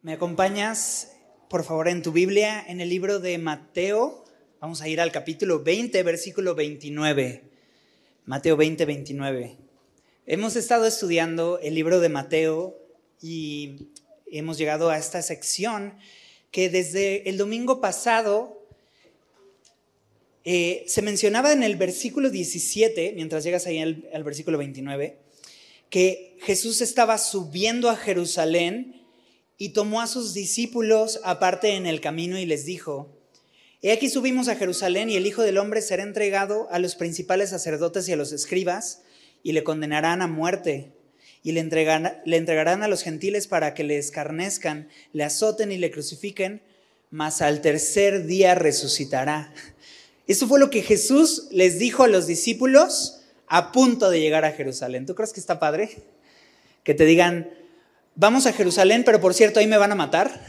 ¿Me acompañas, por favor, en tu Biblia, en el libro de Mateo? Vamos a ir al capítulo 20, versículo 29. Mateo 20, 29. Hemos estado estudiando el libro de Mateo y hemos llegado a esta sección que desde el domingo pasado eh, se mencionaba en el versículo 17, mientras llegas ahí al, al versículo 29, que Jesús estaba subiendo a Jerusalén y tomó a sus discípulos aparte en el camino y les dijo, He aquí subimos a Jerusalén y el Hijo del Hombre será entregado a los principales sacerdotes y a los escribas y le condenarán a muerte y le entregarán, le entregarán a los gentiles para que le escarnezcan, le azoten y le crucifiquen, mas al tercer día resucitará. Eso fue lo que Jesús les dijo a los discípulos a punto de llegar a Jerusalén. ¿Tú crees que está padre? Que te digan, vamos a Jerusalén, pero por cierto, ahí me van a matar.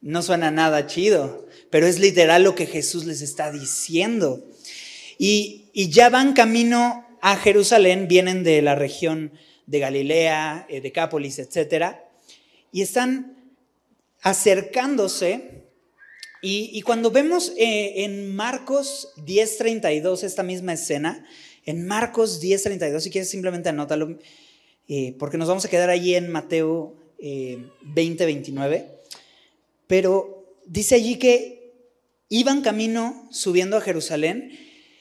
No suena nada chido, pero es literal lo que Jesús les está diciendo. Y, ya van camino a Jerusalén, vienen de la región de Galilea, eh, Decápolis, etc. Y están acercándose. Y, y cuando vemos eh, en Marcos 10:32 esta misma escena, en Marcos 10:32, si quieres simplemente anótalo, eh, porque nos vamos a quedar allí en Mateo eh, 20:29. Pero dice allí que iban camino subiendo a Jerusalén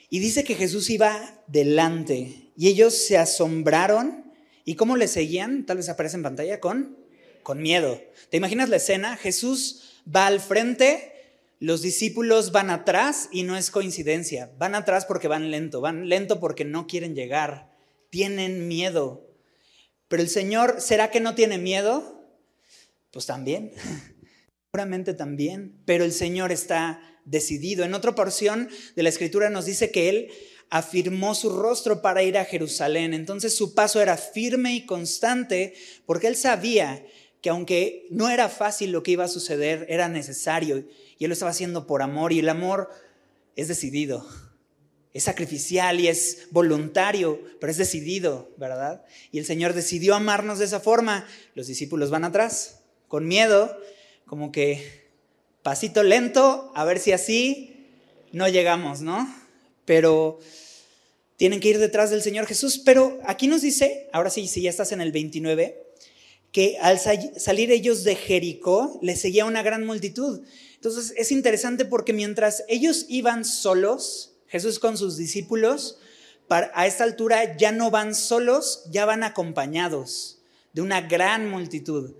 y dice que Jesús iba delante y ellos se asombraron. ¿Y cómo le seguían? Tal vez aparece en pantalla con, con miedo. ¿Te imaginas la escena? Jesús va al frente, los discípulos van atrás y no es coincidencia. Van atrás porque van lento, van lento porque no quieren llegar, tienen miedo. Pero el Señor, ¿será que no tiene miedo? Pues también, seguramente también, pero el Señor está decidido. En otra porción de la escritura nos dice que Él afirmó su rostro para ir a Jerusalén. Entonces su paso era firme y constante porque Él sabía que aunque no era fácil lo que iba a suceder, era necesario y Él lo estaba haciendo por amor y el amor es decidido. Es sacrificial y es voluntario, pero es decidido, ¿verdad? Y el Señor decidió amarnos de esa forma. Los discípulos van atrás, con miedo, como que pasito lento, a ver si así no llegamos, ¿no? Pero tienen que ir detrás del Señor Jesús. Pero aquí nos dice, ahora sí, si ya estás en el 29, que al salir ellos de Jericó, les seguía una gran multitud. Entonces es interesante porque mientras ellos iban solos, Jesús con sus discípulos, a esta altura ya no van solos, ya van acompañados de una gran multitud.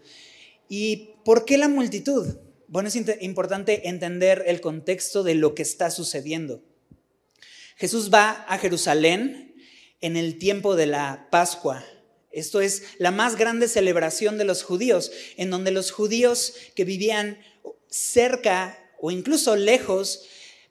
¿Y por qué la multitud? Bueno, es importante entender el contexto de lo que está sucediendo. Jesús va a Jerusalén en el tiempo de la Pascua. Esto es la más grande celebración de los judíos, en donde los judíos que vivían cerca o incluso lejos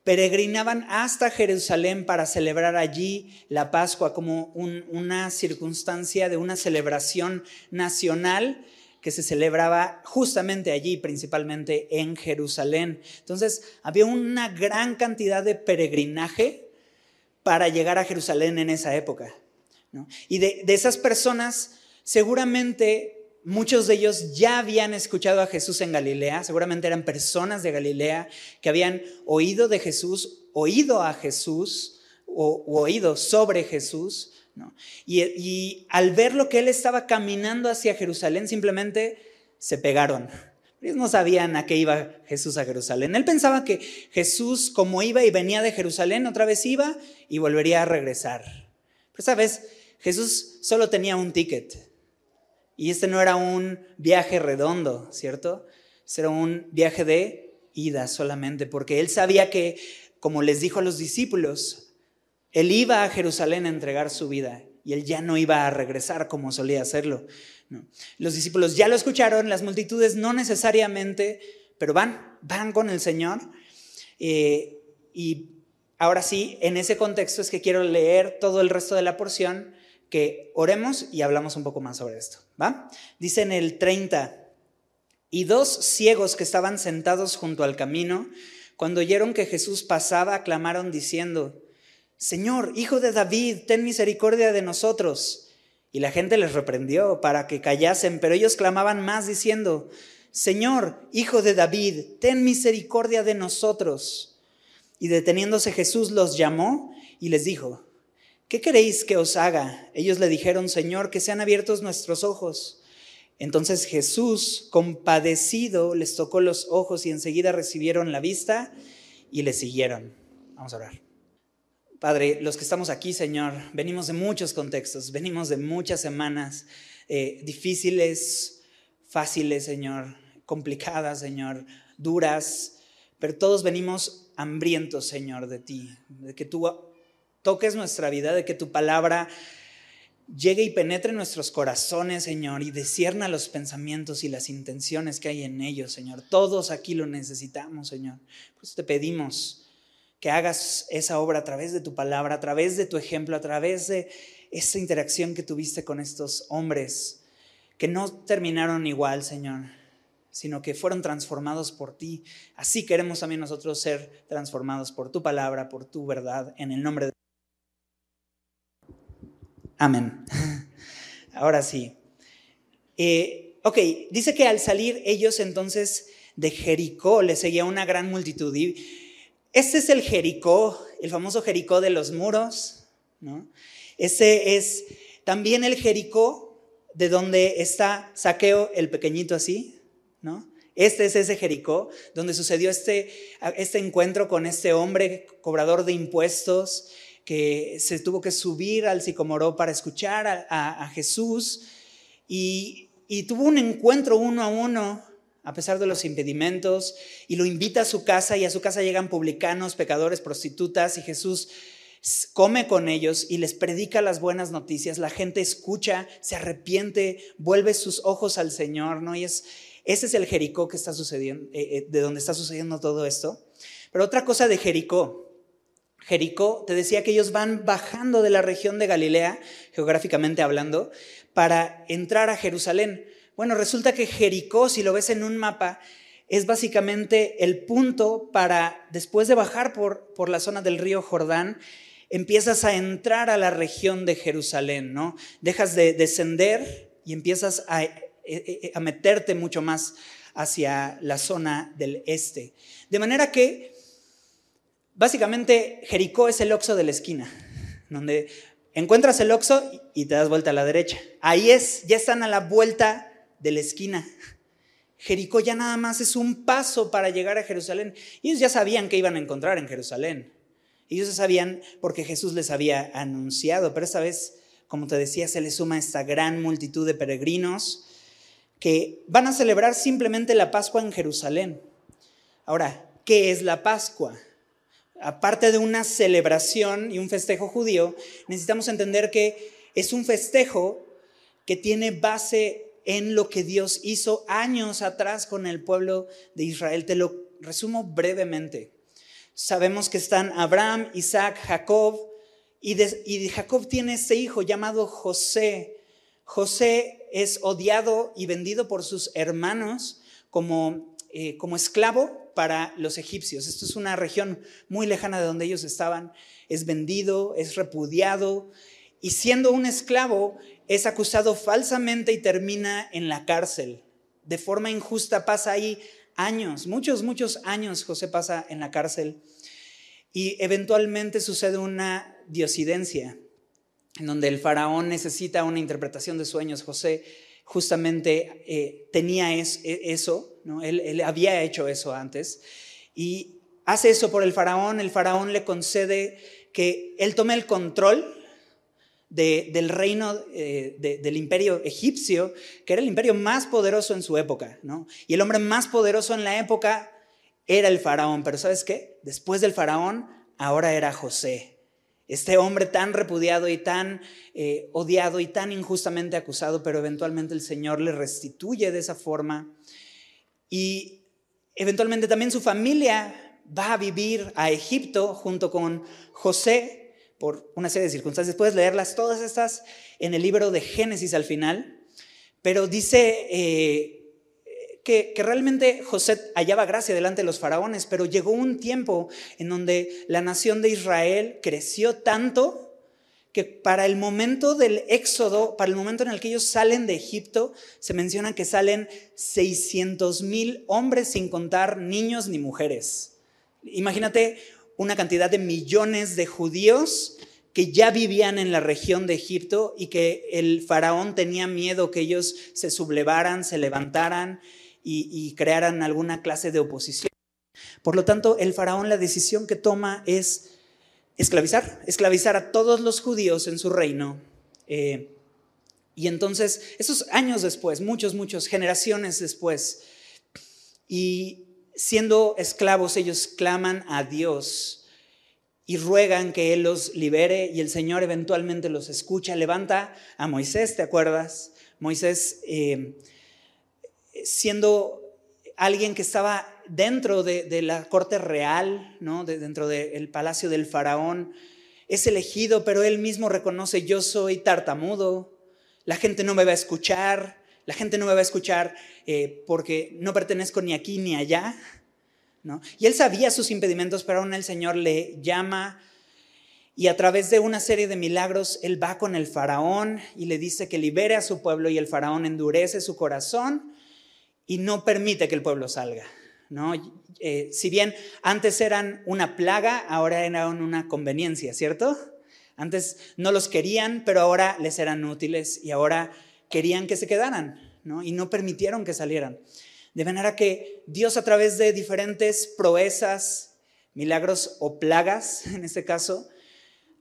peregrinaban hasta Jerusalén para celebrar allí la Pascua como una circunstancia de una celebración nacional que se celebraba justamente allí, principalmente en Jerusalén. Entonces, había una gran cantidad de peregrinaje para llegar a Jerusalén en esa época. Y de, de esas personas, seguramente Muchos de ellos ya habían escuchado a Jesús en Galilea, seguramente eran personas de Galilea que habían oído de Jesús, oído a Jesús o, oído sobre Jesús. Y, y al ver lo que él estaba caminando hacia Jerusalén, simplemente se pegaron. Ellos no sabían a qué iba Jesús a Jerusalén. Él pensaba que Jesús, como iba y venía de Jerusalén, otra vez iba y volvería a regresar. Pero esa vez Jesús solo tenía un ticket y este no era un viaje redondo, ¿cierto? Este era un viaje de ida solamente, porque él sabía que, como les dijo a los discípulos, él iba a Jerusalén a entregar su vida y él ya no iba a regresar como solía hacerlo. Los discípulos ya lo escucharon, las multitudes no necesariamente, pero van, van con el Señor. Eh, y ahora sí, en ese contexto es que quiero leer todo el resto de la porción que oremos y hablamos un poco más sobre esto. ¿Va? Dice en el 30, y dos ciegos que estaban sentados junto al camino, cuando oyeron que Jesús pasaba, clamaron diciendo, Señor, hijo de David, ten misericordia de nosotros. Y la gente les reprendió para que callasen, pero ellos clamaban más diciendo, Señor, hijo de David, ten misericordia de nosotros. Y deteniéndose Jesús los llamó y les dijo, ¿qué queréis que os haga? Ellos le dijeron, Señor, que sean abiertos nuestros ojos. Entonces Jesús, compadecido, les tocó los ojos y enseguida recibieron la vista y le siguieron. Vamos a orar. Padre, los que estamos aquí, Señor, venimos de muchos contextos, venimos de muchas semanas eh, difíciles, fáciles, Señor, complicadas, Señor, duras, pero todos venimos hambrientos, Señor, de ti, de que tú toques nuestra vida, de que tu palabra llegue y penetre en nuestros corazones, Señor, y descierna los pensamientos y las intenciones que hay en ellos, Señor. Todos aquí lo necesitamos, Señor. Por eso te pedimos que hagas esa obra a través de tu palabra, a través de tu ejemplo, a través de esa interacción que tuviste con estos hombres, que no terminaron igual, Señor, sino que fueron transformados por ti. Así queremos también nosotros ser transformados por tu palabra, por tu verdad, en el nombre de... Amén. Ahora sí. Eh, ok, dice que al salir ellos entonces de Jericó les seguía una gran multitud. Y este es el Jericó, el famoso Jericó de los muros, ¿no? Ese es también el Jericó de donde está Saqueo el pequeñito así, ¿no? Este es ese Jericó donde sucedió este, este encuentro con este hombre cobrador de impuestos que se tuvo que subir al sicomoró para escuchar a, Jesús y, tuvo un encuentro uno a uno a pesar de los impedimentos, y lo invita a su casa y a su casa llegan publicanos, pecadores, prostitutas, y Jesús come con ellos y les predica las buenas noticias, la gente escucha, se arrepiente, vuelve sus ojos al Señor, ¿no? Y es, ese es el Jericó que está sucediendo, eh, eh, de donde está sucediendo todo esto. Pero otra cosa de Jericó, Jericó, te decía que ellos van bajando de la región de Galilea, geográficamente hablando, para entrar a Jerusalén. Bueno, resulta que Jericó, si lo ves en un mapa, es básicamente el punto para, después de bajar por, por la zona del río Jordán, empiezas a entrar a la región de Jerusalén, ¿no? Dejas de descender y empiezas a, eh, eh, a meterte mucho más hacia la zona del este. De manera que, básicamente, Jericó es el oxo de la esquina, donde encuentras el oxo y te das vuelta a la derecha. Ahí es, ya están a la vuelta de la esquina. Jericó ya nada más es un paso para llegar a Jerusalén. Ellos ya sabían que iban a encontrar en Jerusalén. Ellos ya sabían porque Jesús les había anunciado, pero esta vez, como te decía, se les suma esta gran multitud de peregrinos que van a celebrar simplemente la Pascua en Jerusalén. Ahora, ¿qué es la Pascua? Aparte de una celebración y un festejo judío, necesitamos entender que es un festejo que tiene base en lo que Dios hizo años atrás con el pueblo de Israel. Te lo resumo brevemente. Sabemos que están Abraham, Isaac, Jacob, y Jacob tiene ese hijo llamado José. José es odiado y vendido por sus hermanos como, eh, como esclavo para los egipcios. Esto es una región muy lejana de donde ellos estaban. Es vendido, es repudiado, y siendo un esclavo, es acusado falsamente y termina en la cárcel. De forma injusta pasa ahí años, muchos, muchos años José pasa en la cárcel y eventualmente sucede una diosidencia en donde el faraón necesita una interpretación de sueños. José justamente eh, tenía e, eso, ¿no? él, había hecho eso antes y hace eso por el faraón. El faraón le concede que él tome el control del reino eh, del imperio egipcio, que era el imperio más poderoso en su época, ¿no? Y el hombre más poderoso en la época era el faraón, pero ¿sabes qué? Después del faraón, ahora era José, este hombre tan repudiado y tan eh, odiado y tan injustamente acusado, pero eventualmente el Señor le restituye de esa forma. Y eventualmente también su familia va a vivir a Egipto junto con José, por una serie de circunstancias. Puedes leerlas todas estas en el libro de Génesis al final, pero dice eh, que, que, realmente José hallaba gracia delante de los faraones, pero llegó un tiempo en donde la nación de Israel creció tanto que para el momento del éxodo, para el momento en el que ellos salen de Egipto, se menciona que salen 600 mil hombres sin contar niños ni mujeres. Imagínate una cantidad de millones de judíos que ya vivían en la región de Egipto y que el faraón tenía miedo que ellos se sublevaran, se levantaran y, y crearan alguna clase de oposición. Por lo tanto, el faraón la decisión que toma es esclavizar, esclavizar a todos los judíos en su reino. Eh, y entonces, esos años después, muchos, muchos, generaciones después, y siendo esclavos, ellos claman a Dios y ruegan que Él los libere y el Señor eventualmente los escucha. Levanta a Moisés, ¿te acuerdas? Moisés eh, siendo alguien que estaba dentro de, la corte real, ¿no? dentro del palacio del faraón, es elegido, pero él mismo reconoce, yo soy tartamudo, la gente no me va a escuchar, la gente no me va a escuchar eh, porque no pertenezco ni aquí ni allá. ¿no? Y él sabía sus impedimentos, pero aún el Señor le llama y a través de una serie de milagros, él va con el faraón y le dice que libere a su pueblo y el faraón endurece su corazón y no permite que el pueblo salga. ¿no? Eh, si bien antes eran una plaga, ahora eran una conveniencia, ¿cierto? Antes no los querían, pero ahora les eran útiles y ahora querían que se quedaran, ¿no? Y no permitieron que salieran. De manera que Dios a través de diferentes proezas, milagros o plagas, en este caso,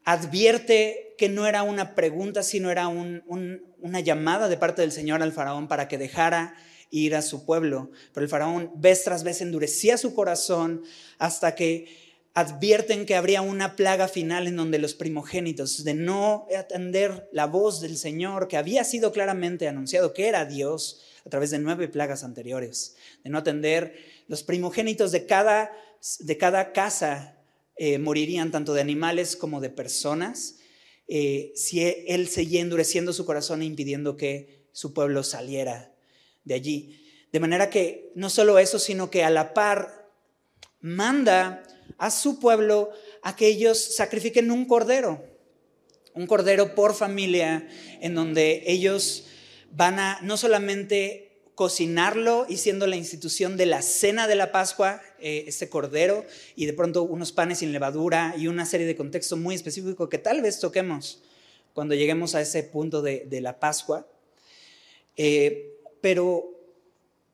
advierte que no era una pregunta, sino era una llamada de parte del Señor al faraón para que dejara ir a su pueblo. Pero el faraón vez tras vez endurecía su corazón hasta que advierten que habría una plaga final en donde los primogénitos, de no atender la voz del Señor, que había sido claramente anunciado que era Dios a través de nueve plagas anteriores, de no atender, los primogénitos de cada, de cada casa eh, morirían tanto de animales como de personas, eh, si él seguía endureciendo su corazón e impidiendo que su pueblo saliera de allí. De manera que no solo eso, sino que a la par manda a su pueblo a que ellos sacrifiquen un cordero, un cordero por familia, en donde ellos van a no solamente cocinarlo y siendo la institución de la cena de la Pascua, eh, este cordero, y de pronto unos panes sin levadura y una serie de contextos muy específicos que tal vez toquemos cuando lleguemos a ese punto de, la Pascua. Eh, pero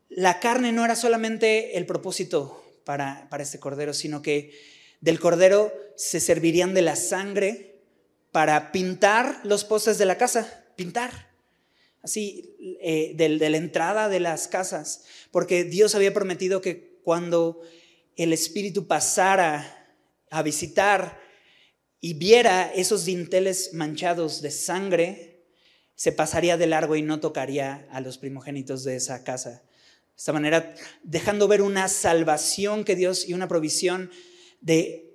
la carne no era solamente el propósito para, este cordero, sino que del cordero se servirían de la sangre para pintar los postes de la casa, pintar, así, eh, de, la entrada de las casas, porque Dios había prometido que cuando el Espíritu pasara a visitar y viera esos dinteles manchados de sangre, se pasaría de largo y no tocaría a los primogénitos de esa casa. De esta manera, dejando ver una salvación que Dios y una provisión de,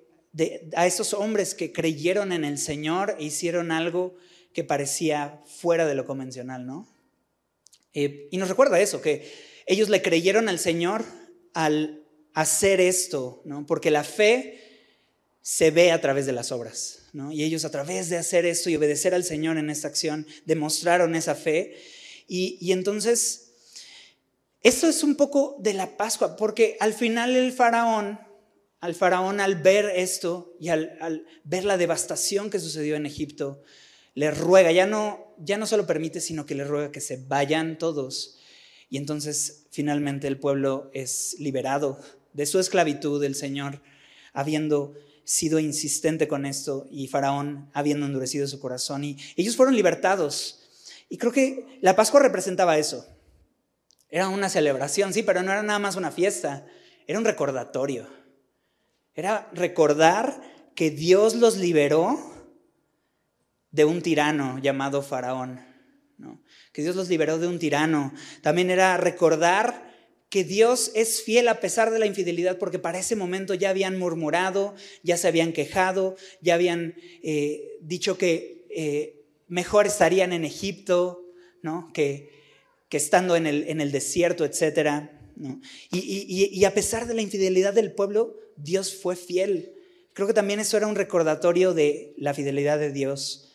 a esos hombres que creyeron en el Señor e hicieron algo que parecía fuera de lo convencional, ¿no? Eh, y nos recuerda eso, que ellos le creyeron al Señor al hacer esto, ¿no? Porque la fe se ve a través de las obras. Y ellos a través de hacer esto y obedecer al Señor en esta acción demostraron esa fe. Y, entonces, esto es un poco de la Pascua, porque al final el faraón, al faraón al ver esto y al, ver la devastación que sucedió en Egipto, le ruega, ya no, ya no solo permite, sino que le ruega que se vayan todos. Y entonces finalmente el pueblo es liberado de su esclavitud del Señor, habiendo sido insistente con esto y Faraón habiendo endurecido su corazón. Y ellos fueron libertados. Y creo que la Pascua representaba eso. Era una celebración, sí, pero no era nada más una fiesta, era un recordatorio. Era recordar que Dios los liberó de un tirano llamado Faraón. Que Dios los liberó de un tirano. También era recordar que Dios es fiel a pesar de la infidelidad, porque para ese momento ya habían murmurado, ya se habían quejado, ya habían eh, dicho que eh, mejor estarían en Egipto, ¿no? que, estando en el, desierto, etc. Y a pesar de la infidelidad del pueblo, Dios fue fiel. Creo que también eso era un recordatorio de la fidelidad de Dios.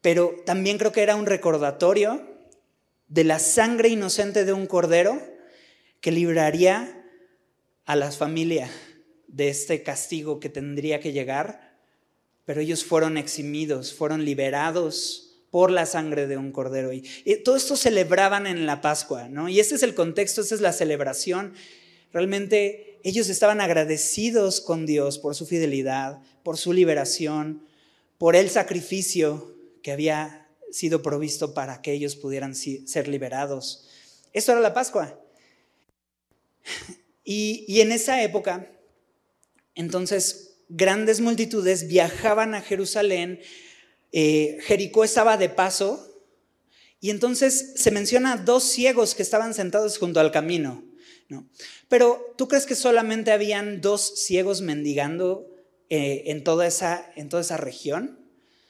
pero también creo que era un recordatorio de la sangre inocente de un cordero que libraría a la familia de este castigo que tendría que llegar, pero ellos fueron eximidos, fueron liberados por la sangre de un cordero. Y, todo esto celebraban en la Pascua, ¿no? Y este es el contexto, esta es la celebración. Realmente ellos estaban agradecidos con Dios por su fidelidad, por su liberación, por el sacrificio que había sido provisto para que ellos pudieran ser liberados. Esto era la Pascua. Y, en esa época, entonces, grandes multitudes viajaban a Jerusalén, eh, Jericó estaba de paso, y entonces se menciona dos ciegos que estaban sentados junto al camino. ¿no? Pero ¿tú crees que solamente habían dos ciegos mendigando eh, en, toda esa, en toda esa región?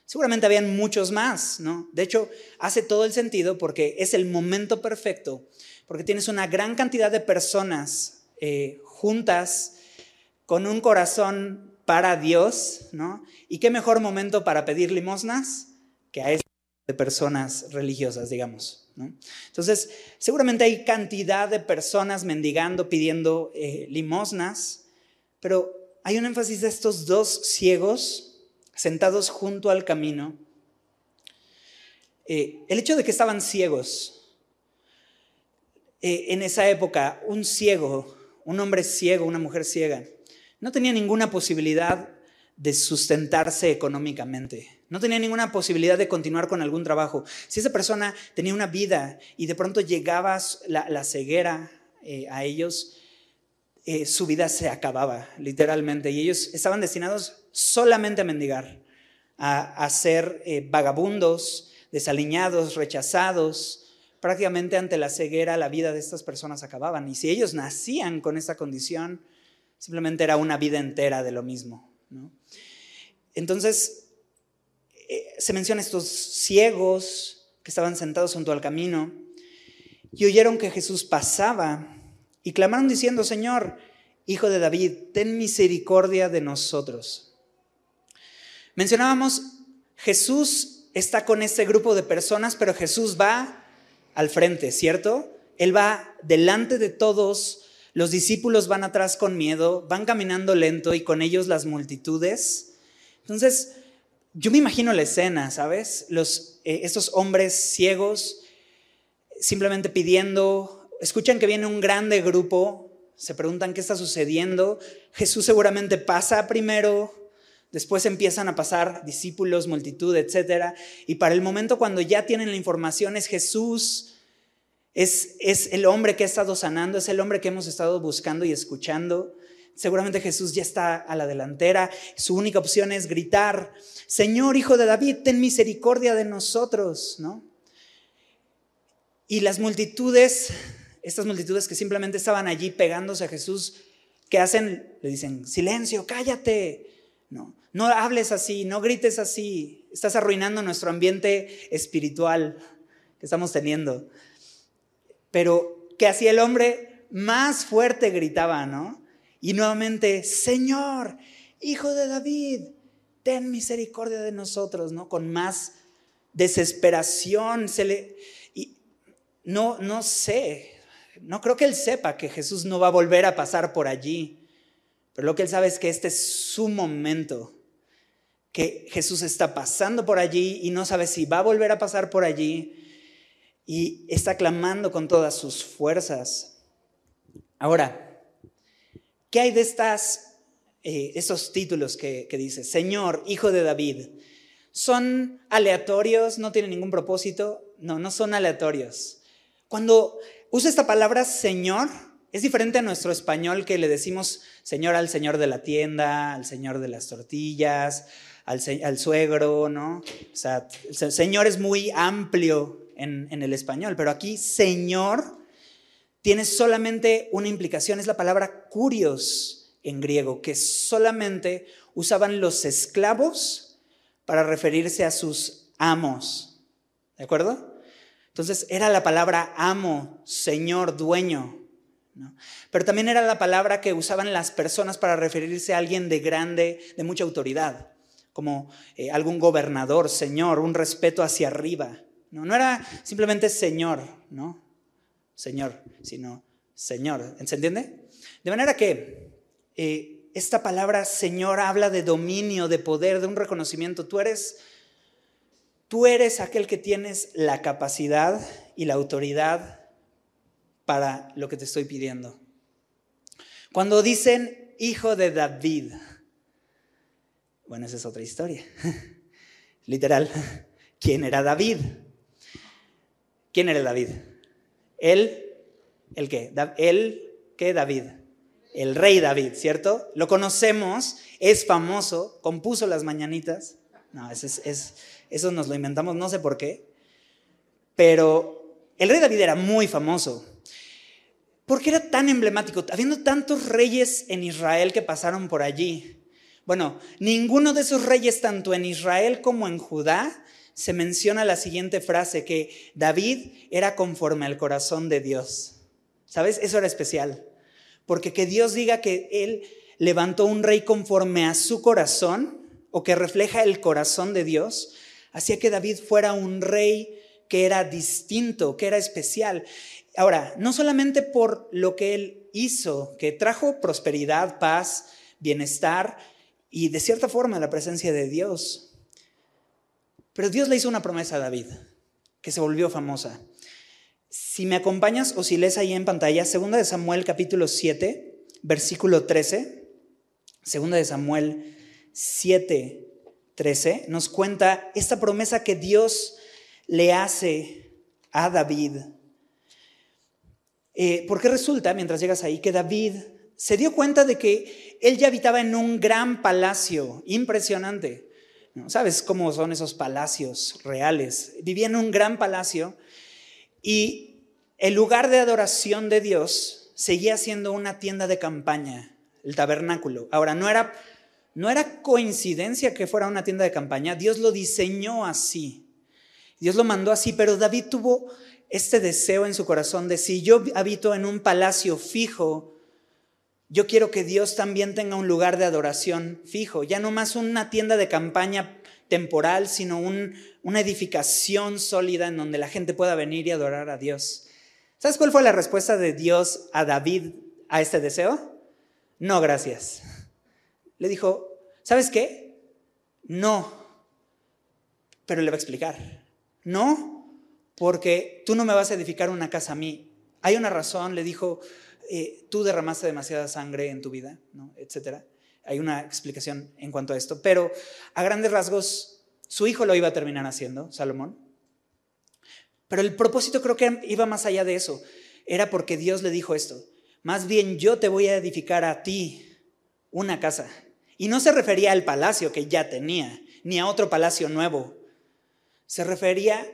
Seguramente habían muchos más, ¿no? De hecho, hace todo el sentido porque es el momento perfecto, porque tienes una gran cantidad de personas eh, juntas con un corazón para Dios, ¿no? Y qué mejor momento para pedir limosnas que a este de personas religiosas, digamos. ¿no? Entonces, seguramente hay cantidad de personas mendigando, pidiendo eh, limosnas, pero hay un énfasis de estos dos ciegos sentados junto al camino. Eh, el hecho de que estaban ciegos, en esa época, un ciego un hombre ciego, una mujer ciega, no tenía ninguna posibilidad de sustentarse económicamente. No tenía ninguna posibilidad de continuar con algún trabajo. Si esa persona tenía una vida y de pronto llegaba la, ceguera eh, a ellos, eh, su vida se acababa, literalmente. Y ellos estaban destinados solamente a mendigar, a, ser eh, vagabundos, desaliñados, rechazados, prácticamente ante la ceguera la vida de estas personas acababan. Y si ellos nacían con esa condición, simplemente era una vida entera de lo mismo. Entonces, eh, se menciona estos ciegos que estaban sentados junto al camino y oyeron que Jesús pasaba y clamaron diciendo, Señor, Hijo de David, ten misericordia de nosotros. Mencionábamos, Jesús está con este grupo de personas, pero Jesús va al frente, ¿cierto? Él va delante de todos, los discípulos van atrás con miedo, van caminando lento y con ellos las multitudes. Entonces, yo me imagino la escena, ¿sabes? Los, eh, estos hombres ciegos simplemente pidiendo, escuchan que viene un grande grupo, se preguntan qué está sucediendo, Jesús seguramente pasa primero, Después empiezan a pasar discípulos, multitud, etc. Y para el momento cuando ya tienen la información es Jesús, es, es el hombre que ha estado sanando, es el hombre que hemos estado buscando y escuchando. Seguramente Jesús ya está a la delantera. Su única opción es gritar, Señor Hijo de David, ten misericordia de nosotros, ¿no? Y las multitudes, estas multitudes que simplemente estaban allí pegándose a Jesús, ¿qué hacen? Le dicen, silencio, cállate. No, no hables así, no grites así. Estás arruinando nuestro ambiente espiritual que estamos teniendo. Pero que hacía el hombre más fuerte gritaba, ¿no? Y nuevamente, Señor, Hijo de David, ten misericordia de nosotros, ¿no? Con más desesperación. Se le, y no, no sé, no creo que él sepa que Jesús no va a volver a pasar por allí. Pero lo que él sabe es que este es su momento que Jesús está pasando por allí y no sabe si va a volver a pasar por allí y está clamando con todas sus fuerzas. Ahora, ¿qué hay de estas, eh, estos títulos que, que dice Señor, Hijo de David? ¿Son aleatorios? ¿No tienen ningún propósito? No, no son aleatorios. Cuando usa esta palabra Señor, es diferente a nuestro español que le decimos Señor al Señor de la tienda, al Señor de las tortillas, al, suegro, ¿no? O sea, el Señor es muy amplio en, el español, pero aquí Señor tiene solamente una implicación, es la palabra curios en griego, que solamente usaban los esclavos para referirse a sus amos. ¿De acuerdo? Entonces era la palabra amo, señor, dueño. ¿no? Pero también era la palabra que usaban las personas para referirse a alguien de grande, de mucha autoridad como eh, algún gobernador, señor, un respeto hacia arriba. No, era simplemente señor, ¿no? Señor, sino señor. ¿Se entiende? De manera que eh, esta palabra señor habla de dominio, de poder, de un reconocimiento. Tú eres, tú eres aquel que tienes la capacidad y la autoridad para lo que te estoy pidiendo. Cuando dicen hijo de David, bueno, esa es otra historia. Literal, ¿quién era David? ¿Quién era David? Él, ¿el qué? Él, ¿qué David? El rey David, ¿cierto? Lo conocemos, es famoso, compuso las mañanitas. No, eso, es, eso nos lo inventamos, no sé por qué. Pero el rey David era muy famoso. ¿Por qué era tan emblemático? Habiendo tantos reyes en Israel que pasaron por allí. Bueno, ninguno de esos reyes, tanto en Israel como en Judá, se menciona la siguiente frase, que David era conforme al corazón de Dios. ¿Sabes? Eso era especial. Porque que Dios diga que Él levantó un rey conforme a su corazón, o que refleja el corazón de Dios, hacía que David fuera un rey que era distinto, que era especial. Ahora, no solamente por lo que él hizo, que trajo prosperidad, paz, bienestar y de cierta forma la presencia de Dios, pero Dios le hizo una promesa a David, que se volvió famosa. Si me acompañas o si lees ahí en pantalla, segunda de Samuel capítulo 7, versículo 13, segunda de Samuel 7, 13, nos cuenta esta promesa que Dios le hace a David. Eh, porque resulta, mientras llegas ahí, que David se dio cuenta de que él ya habitaba en un gran palacio, impresionante. ¿Sabes cómo son esos palacios reales? Vivía en un gran palacio y el lugar de adoración de Dios seguía siendo una tienda de campaña, el tabernáculo. Ahora, no era, no era coincidencia que fuera una tienda de campaña, Dios lo diseñó así. Dios lo mandó así, pero David tuvo este deseo en su corazón de si yo habito en un palacio fijo, yo quiero que Dios también tenga un lugar de adoración fijo, ya no más una tienda de campaña temporal, sino una edificación sólida en donde la gente pueda venir y adorar a Dios. ¿Sabes cuál fue la respuesta de Dios a David a este deseo? No, gracias. Le dijo, ¿sabes qué? No, pero le va a explicar. No, porque tú no me vas a edificar una casa a mí. Hay una razón, le dijo, eh, tú derramaste demasiada sangre en tu vida, etcétera. Hay una explicación en cuanto a esto, pero a grandes rasgos, su hijo lo iba a terminar haciendo, Salomón. Pero el propósito creo que iba más allá de eso. Era porque Dios le dijo esto. Más bien yo te voy a edificar a ti una casa. Y no se refería al palacio que ya tenía, ni a otro palacio nuevo. Se refería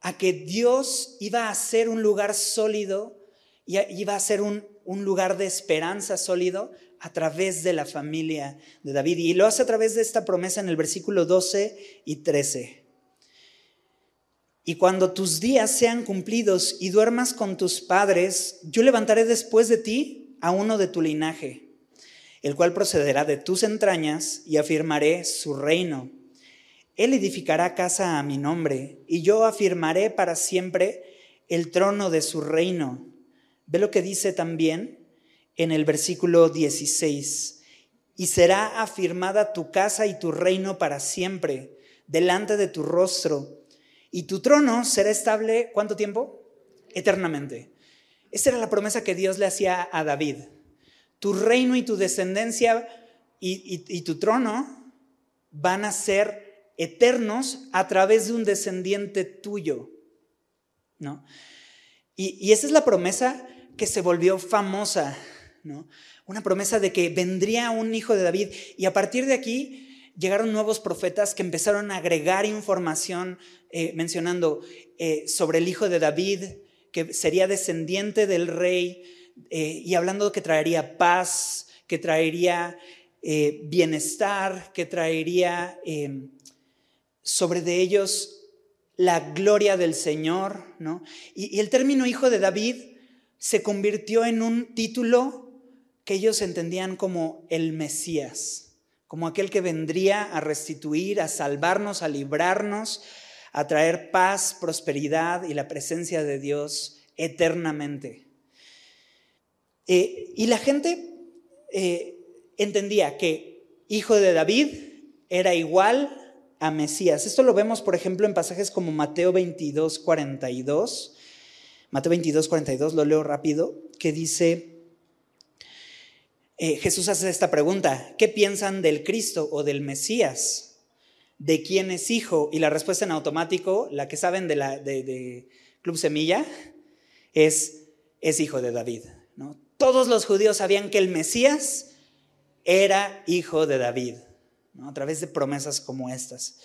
a que Dios iba a ser un lugar sólido, y iba a ser un, un lugar de esperanza sólido a través de la familia de David. Y lo hace a través de esta promesa en el versículo 12 y 13. Y cuando tus días sean cumplidos y duermas con tus padres, yo levantaré después de ti a uno de tu linaje, el cual procederá de tus entrañas y afirmaré su reino él edificará casa a mi nombre y yo afirmaré para siempre el trono de su reino. Ve lo que dice también en el versículo 16. Y será afirmada tu casa y tu reino para siempre delante de tu rostro. Y tu trono será estable, ¿cuánto tiempo? Eternamente. Esa era la promesa que Dios le hacía a David. Tu reino y tu descendencia y, y tu trono van a ser eternos a través de un descendiente tuyo. ¿no? Y, esa es la promesa que se volvió famosa, ¿no? Una promesa de que vendría un hijo de David. Y a partir de aquí llegaron nuevos profetas que empezaron a agregar información eh, mencionando eh, sobre el hijo de David, que sería descendiente del rey, eh, y hablando que traería paz, que traería bienestar, que traería sobre de ellos la gloria del Señor, ¿no? Y, el término hijo de David se convirtió en un título que ellos entendían como el Mesías, como aquel que vendría a restituir, a salvarnos, a librarnos, a traer paz, prosperidad y la presencia de Dios eternamente. Eh, y la gente eh, entendía que hijo de David era igual a Mesías. Esto lo vemos, por ejemplo, en pasajes como Mateo 22, 42. Mateo 22, 42, lo leo rápido, que dice, eh, Jesús hace esta pregunta, ¿qué piensan del Cristo o del Mesías? ¿De quién es hijo? Y la respuesta en automático, la que saben de, la, de, Club Semilla, es, es hijo de David. Todos los judíos sabían que el Mesías era hijo de David a través de promesas como estas.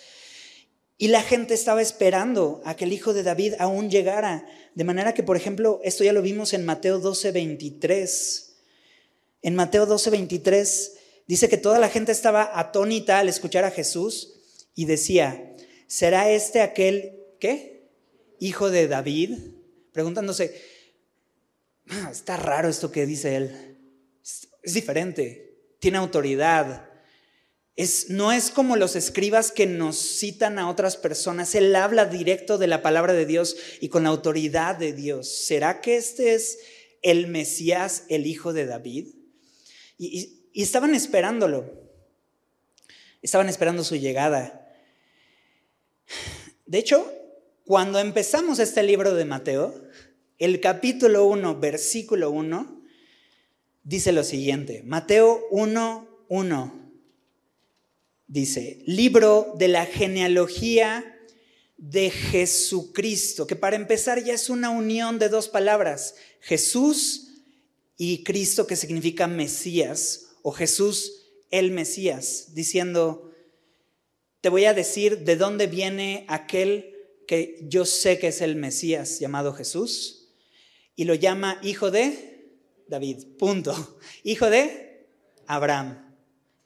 Y la gente estaba esperando a que el hijo de David aún llegara. De manera que, por ejemplo, esto ya lo vimos en Mateo 12, 23. En Mateo 12, 23 dice que toda la gente estaba atónita al escuchar a Jesús y decía, ¿será este aquel, qué? Hijo de David? Preguntándose, ah, está raro esto que dice él. Es diferente, tiene autoridad, no es como los escribas que nos citan a otras personas. Él habla directo de la palabra de Dios y con la autoridad de Dios. ¿Será que este es el Mesías, el hijo de David? Y, y estaban esperándolo. Estaban esperando su llegada. De hecho, cuando empezamos este libro de Mateo, el capítulo 1, versículo 1, dice lo siguiente. Mateo 1, 1 dice, libro de la genealogía de Jesucristo, que para empezar ya es una unión de dos palabras, Jesús y Cristo, que significa Mesías, o Jesús el Mesías, diciendo, te voy a decir de dónde viene aquel que yo sé que es el Mesías llamado Jesús, y lo llama hijo de David, punto, hijo de Abraham,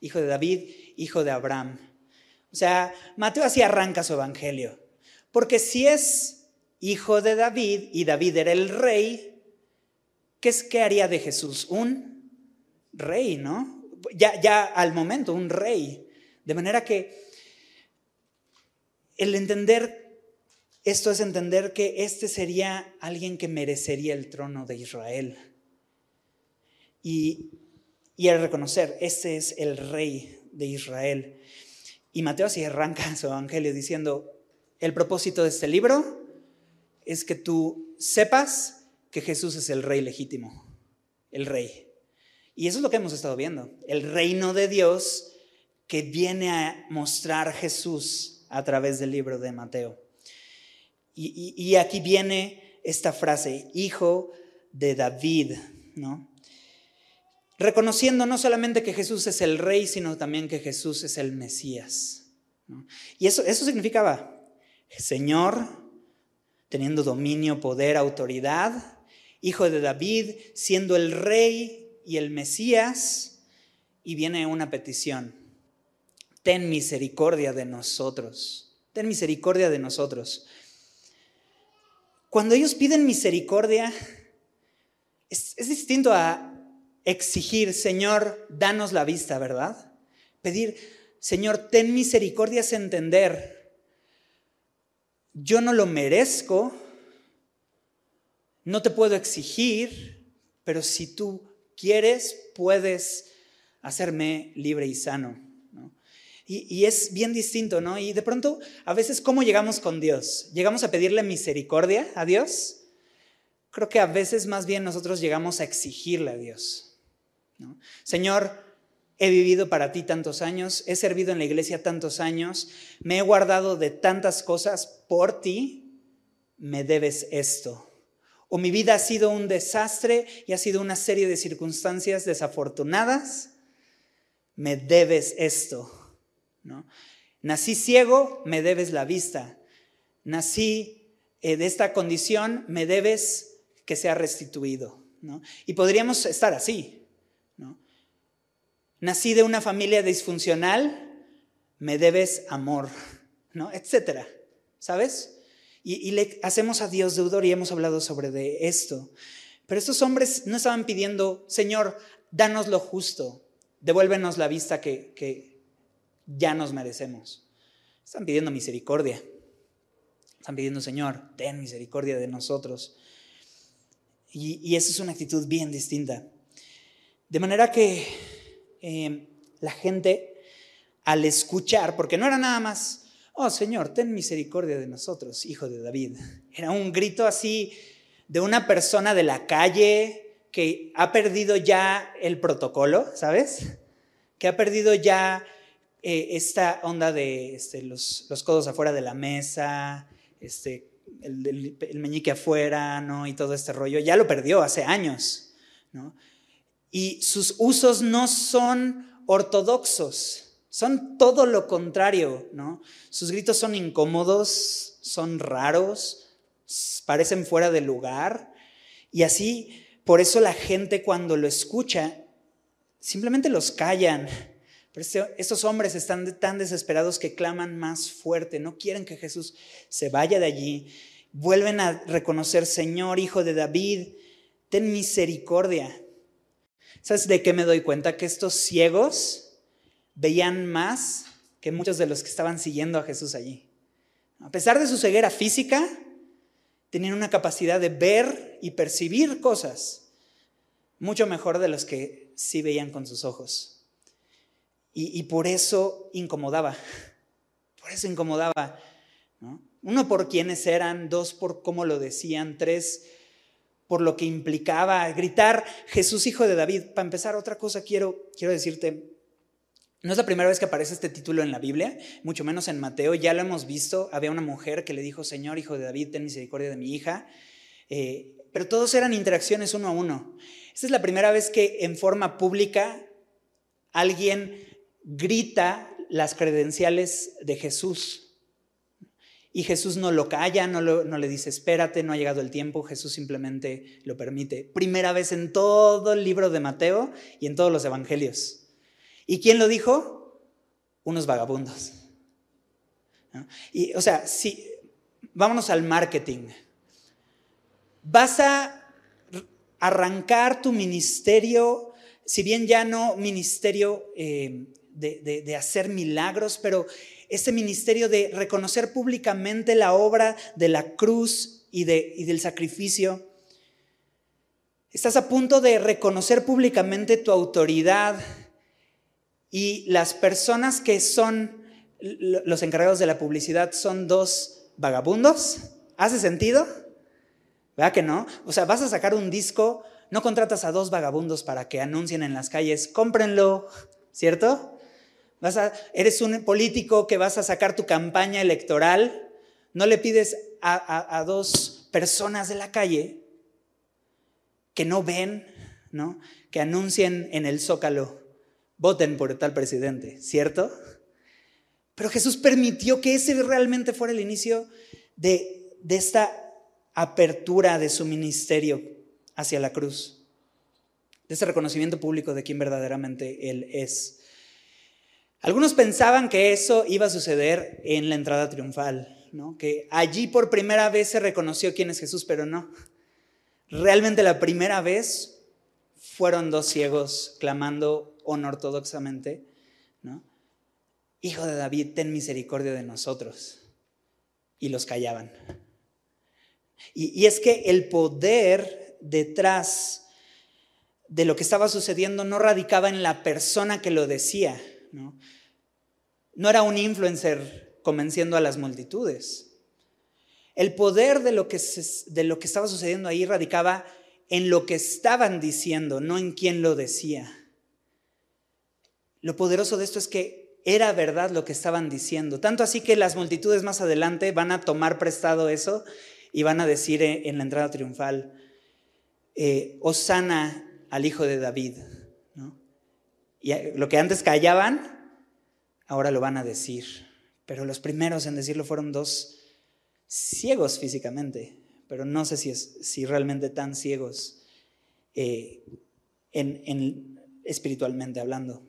hijo de David hijo de Abraham. O sea, Mateo así arranca su evangelio. Porque si es hijo de David y David era el rey, ¿qué, es, qué haría de Jesús? Un rey, ¿no? Ya, ya al momento, un rey. De manera que el entender esto es entender que este sería alguien que merecería el trono de Israel. Y, y el reconocer, este es el rey de Israel. Y Mateo así arranca su evangelio diciendo, el propósito de este libro es que tú sepas que Jesús es el rey legítimo, el rey. Y eso es lo que hemos estado viendo, el reino de Dios que viene a mostrar Jesús a través del libro de Mateo. Y, y aquí viene esta frase, hijo de David, ¿no? Reconociendo no solamente que Jesús es el rey, sino también que Jesús es el Mesías. Y eso, eso significaba Señor, teniendo dominio, poder, autoridad, hijo de David, siendo el rey y el Mesías, y viene una petición, ten misericordia de nosotros, ten misericordia de nosotros. Cuando ellos piden misericordia, es, es distinto a exigir, Señor, danos la vista, ¿verdad? Pedir, Señor, ten misericordia es entender, yo no lo merezco, no te puedo exigir, pero si tú quieres, puedes hacerme libre y sano. Y, y, es bien distinto, ¿no? Y de pronto, a veces, ¿cómo llegamos con Dios? ¿Llegamos a pedirle misericordia a Dios? Creo que a veces más bien nosotros llegamos a exigirle a Dios. Señor, he vivido para ti tantos años, he servido en la iglesia tantos años, me he guardado de tantas cosas por ti, me debes esto. O mi vida ha sido un desastre y ha sido una serie de circunstancias desafortunadas, me debes esto. ¿no? Nací ciego, me debes la vista. Nací eh, de esta condición, me debes que sea restituido. Y podríamos estar así, Nací de una familia disfuncional, me debes amor, ¿no? Etcétera, ¿sabes? Y, le hacemos a Dios deudor y hemos hablado sobre esto. Pero estos hombres no estaban pidiendo, Señor, danos lo justo, devuélvenos la vista que, ya nos merecemos. Están pidiendo misericordia. Están pidiendo, Señor, ten misericordia de nosotros. Y, esa es una actitud bien distinta. De manera que eh, la gente, al escuchar, porque no era nada más, oh Señor, ten misericordia de nosotros, hijo de David. Era un grito así de una persona de la calle que ha perdido ya el protocolo, ¿sabes? Que ha perdido ya eh, esta onda de este, los, los, codos afuera de la mesa, este, el, meñique afuera, ¿no? Y todo este rollo, ya lo perdió hace años, ¿no? Y sus usos no son ortodoxos, son todo lo contrario, ¿no? Sus gritos son incómodos, son raros, parecen fuera de lugar, y así, por eso la gente cuando lo escucha, simplemente los callan. Pero estos hombres están tan desesperados que claman más fuerte, no quieren que Jesús se vaya de allí vuelven a reconocer, Señor, Hijo de David, ten misericordia. ¿Sabes de qué me doy cuenta? Que estos ciegos veían más que muchos de los que estaban siguiendo a Jesús allí. A pesar de su ceguera física, tenían una capacidad de ver y percibir cosas mucho mejor de los que sí veían con sus ojos. Y, por eso incomodaba, por eso incomodaba. ¿no? Uno por quienes eran, dos por cómo lo decían, tres por lo que implicaba gritar Jesús hijo de David. Para empezar, otra cosa quiero, quiero decirte, no es la primera vez que aparece este título en la Biblia, mucho menos en Mateo, ya lo hemos visto, había una mujer que le dijo, Señor hijo de David, ten misericordia de mi hija, eh, pero todos eran interacciones uno a uno. Esta es la primera vez que en forma pública alguien grita las credenciales de Jesús. Y Jesús no lo calla, no, le dice, espérate, no ha llegado el tiempo, Jesús simplemente lo permite. Primera vez en todo el libro de Mateo y en todos los evangelios. ¿Y quién lo dijo? Unos vagabundos. Y, o sea, si, vámonos al marketing. Vas a arrancar tu ministerio, si bien ya no ministerio eh, de, de hacer milagros, pero este ministerio de reconocer públicamente la obra de la cruz y, de, y del sacrificio. Estás a punto de reconocer públicamente tu autoridad y las personas que son los encargados de la publicidad son dos vagabundos. ¿Hace sentido? ¿Verdad que no? O sea, vas a sacar un disco, no contratas a dos vagabundos para que anuncien en las calles, cómprenlo, ¿cierto? Eres un político que vas a sacar tu campaña electoral, no le pides a, dos personas de la calle que no ven, ¿no? que anuncien en el zócalo, voten por tal presidente, ¿cierto? Pero Jesús permitió que ese realmente fuera el inicio de, de esta apertura de su ministerio hacia la cruz, de ese reconocimiento público de quién verdaderamente Él es. Algunos pensaban que eso iba a suceder en la entrada triunfal, ¿no? que allí por primera vez se reconoció quién es Jesús, pero no. Realmente la primera vez fueron dos ciegos clamando ortodoxamente, ¿no? Hijo de David, ten misericordia de nosotros. Y los callaban. Y, y es que el poder detrás de lo que estaba sucediendo no radicaba en la persona que lo decía, ¿no? No era un influencer convenciendo a las multitudes. El poder de lo que, de lo que estaba sucediendo ahí radicaba en lo que estaban diciendo, no en quién lo decía. Lo poderoso de esto es que era verdad lo que estaban diciendo. Tanto así que las multitudes más adelante van a tomar prestado eso y van a decir en la entrada triunfal, eh, Osana al hijo de David. Y lo que antes callaban, ahora lo van a decir. Pero los primeros en decirlo fueron dos ciegos físicamente, pero no sé si, es, si realmente tan ciegos eh, en, espiritualmente hablando.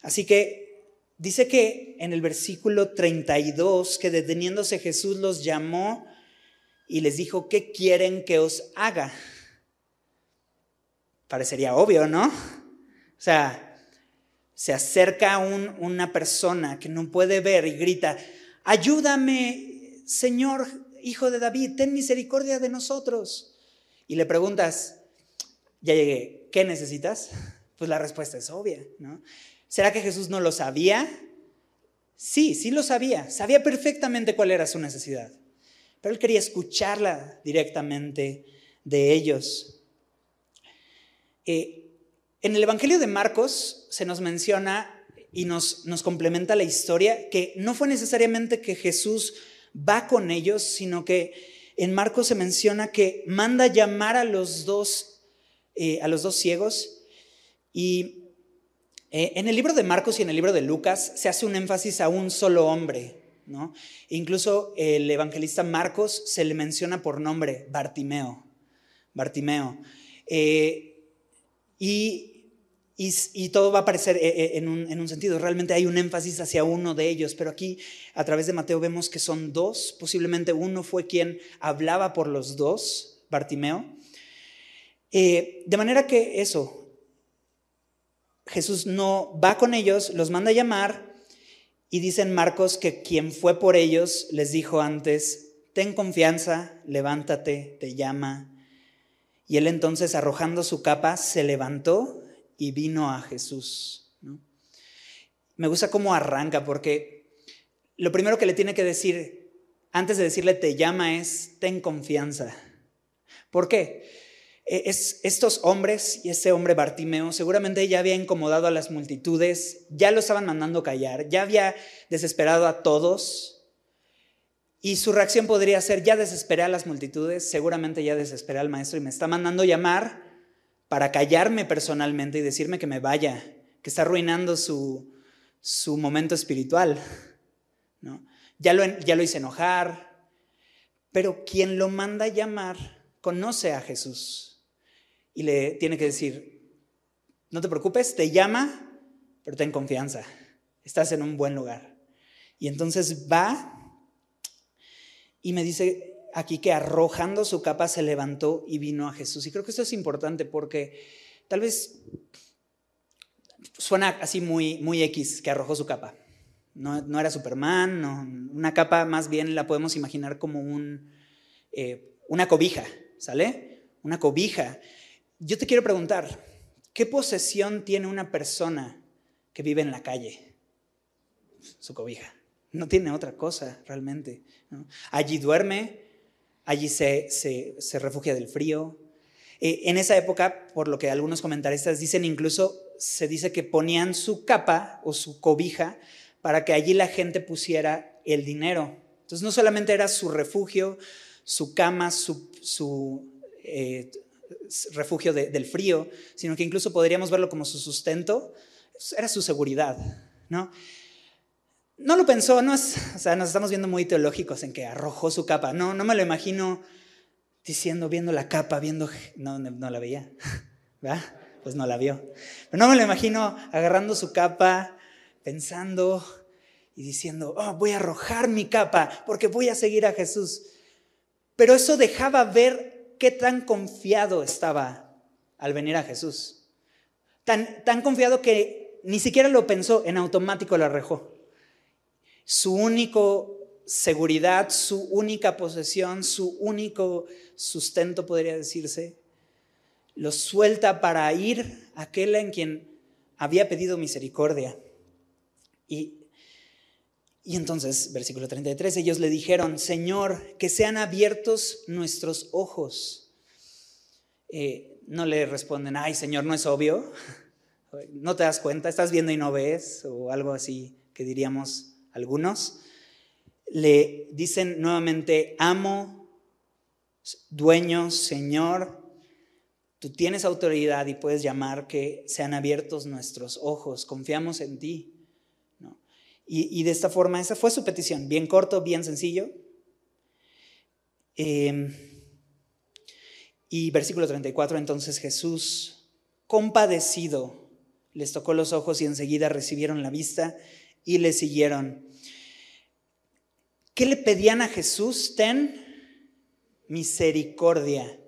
Así que dice que en el versículo 32 que deteniéndose Jesús los llamó y les dijo, ¿qué quieren que os haga? Parecería obvio, ¿no? O sea, se acerca a una persona que no puede ver y grita, ayúdame, Señor, hijo de David, ten misericordia de nosotros. Y le preguntas, ya llegué, ¿qué necesitas? Pues la respuesta es obvia, ¿no? ¿Será que Jesús no lo sabía? Sí, sí lo sabía, sabía perfectamente cuál era su necesidad, pero él quería escucharla directamente de ellos. Eh, en el Evangelio de Marcos se nos menciona y nos, complementa la historia que no fue necesariamente que Jesús va con ellos, sino que en Marcos se menciona que manda llamar a los dos, eh, a los dos ciegos y eh, en el libro de Marcos y en el libro de Lucas se hace un énfasis a un solo hombre, ¿no? E incluso el evangelista Marcos se le menciona por nombre, Bartimeo. Bartimeo. Eh, y, todo va a aparecer eh, en un, en un sentido. Realmente hay un énfasis hacia uno de ellos, pero aquí a través de Mateo vemos que son dos. Posiblemente uno fue quien hablaba por los dos, Bartimeo. de manera que eso, Jesús no va con ellos, los manda a llamar y dicen Marcos que quien fue por ellos les dijo antes, ten confianza, levántate, te llama. Y él entonces, arrojando su capa, se levantó y vino a Jesús. Me gusta cómo arranca, porque lo primero que le tiene que decir antes de decirle te llama es, ten confianza. ¿Por qué? E, es, estos hombres y ese hombre Bartimeo seguramente ya había incomodado a las multitudes, ya lo estaban mandando callar, ya había desesperado a todos. Y su reacción podría ser, ya desesperé a las multitudes, seguramente ya desesperé al maestro y me está mandando llamar para callarme personalmente y decirme que me vaya, que está arruinando su, su momento espiritual. ¿no? Ya, lo, ya lo hice enojar, pero quien lo manda llamar conoce a Jesús y le tiene que decir, no te preocupes, te llama, pero ten confianza, estás en un buen lugar. Y entonces va y me dice aquí que arrojando su capa se levantó y vino a Jesús. Y creo que esto es importante porque tal vez suena así muy, muy X que arrojó su capa. No, era Superman, no, una capa más bien la podemos imaginar como un, eh, una cobija, ¿sale? Una cobija. Yo te quiero preguntar, ¿qué posesión tiene una persona que vive en la calle? Su cobija. No tiene otra cosa realmente. Allí duerme, allí se, se, refugia del frío. Eh, en esa época, por lo que algunos comentaristas dicen, incluso se dice que ponían su capa o su cobija para que allí la gente pusiera el dinero. Entonces no solamente era su refugio, su cama, su, su eh, refugio del frío, sino que incluso podríamos verlo como su sustento, era su seguridad, ¿no? No lo pensó, no es, o sea, nos estamos viendo muy teológicos en que arrojó su capa, no, no me lo imagino diciendo, viendo la capa, viendo, no, no la veía, ¿verdad? Pues no la vio. Pero no me lo imagino agarrando su capa, pensando y diciendo, oh, voy a arrojar mi capa porque voy a seguir a Jesús. Pero eso dejaba ver qué tan confiado estaba al venir a Jesús. Tan, tan confiado que ni siquiera lo pensó, en automático lo arrojó. Su único seguridad, su única posesión, su único sustento, podría decirse, lo suelta para ir a aquel en quien había pedido misericordia. Y entonces, versículo 33, ellos le dijeron, Señor, que sean abiertos nuestros ojos. Eh, no le responden, ay, Señor, no es obvio, no te das cuenta, estás viendo y no ves, o algo así que diríamos algunos. Le dicen nuevamente, amo, dueño, Señor, tú tienes autoridad y puedes llamar que sean abiertos nuestros ojos, confiamos en ti. Y, de esta forma, esa fue su petición, bien corto, bien sencillo. Em, y versículo 34, entonces Jesús, compadecido, les tocó los ojos y enseguida recibieron la vista y le siguieron. ¿Qué le pedían a Jesús? Ten misericordia.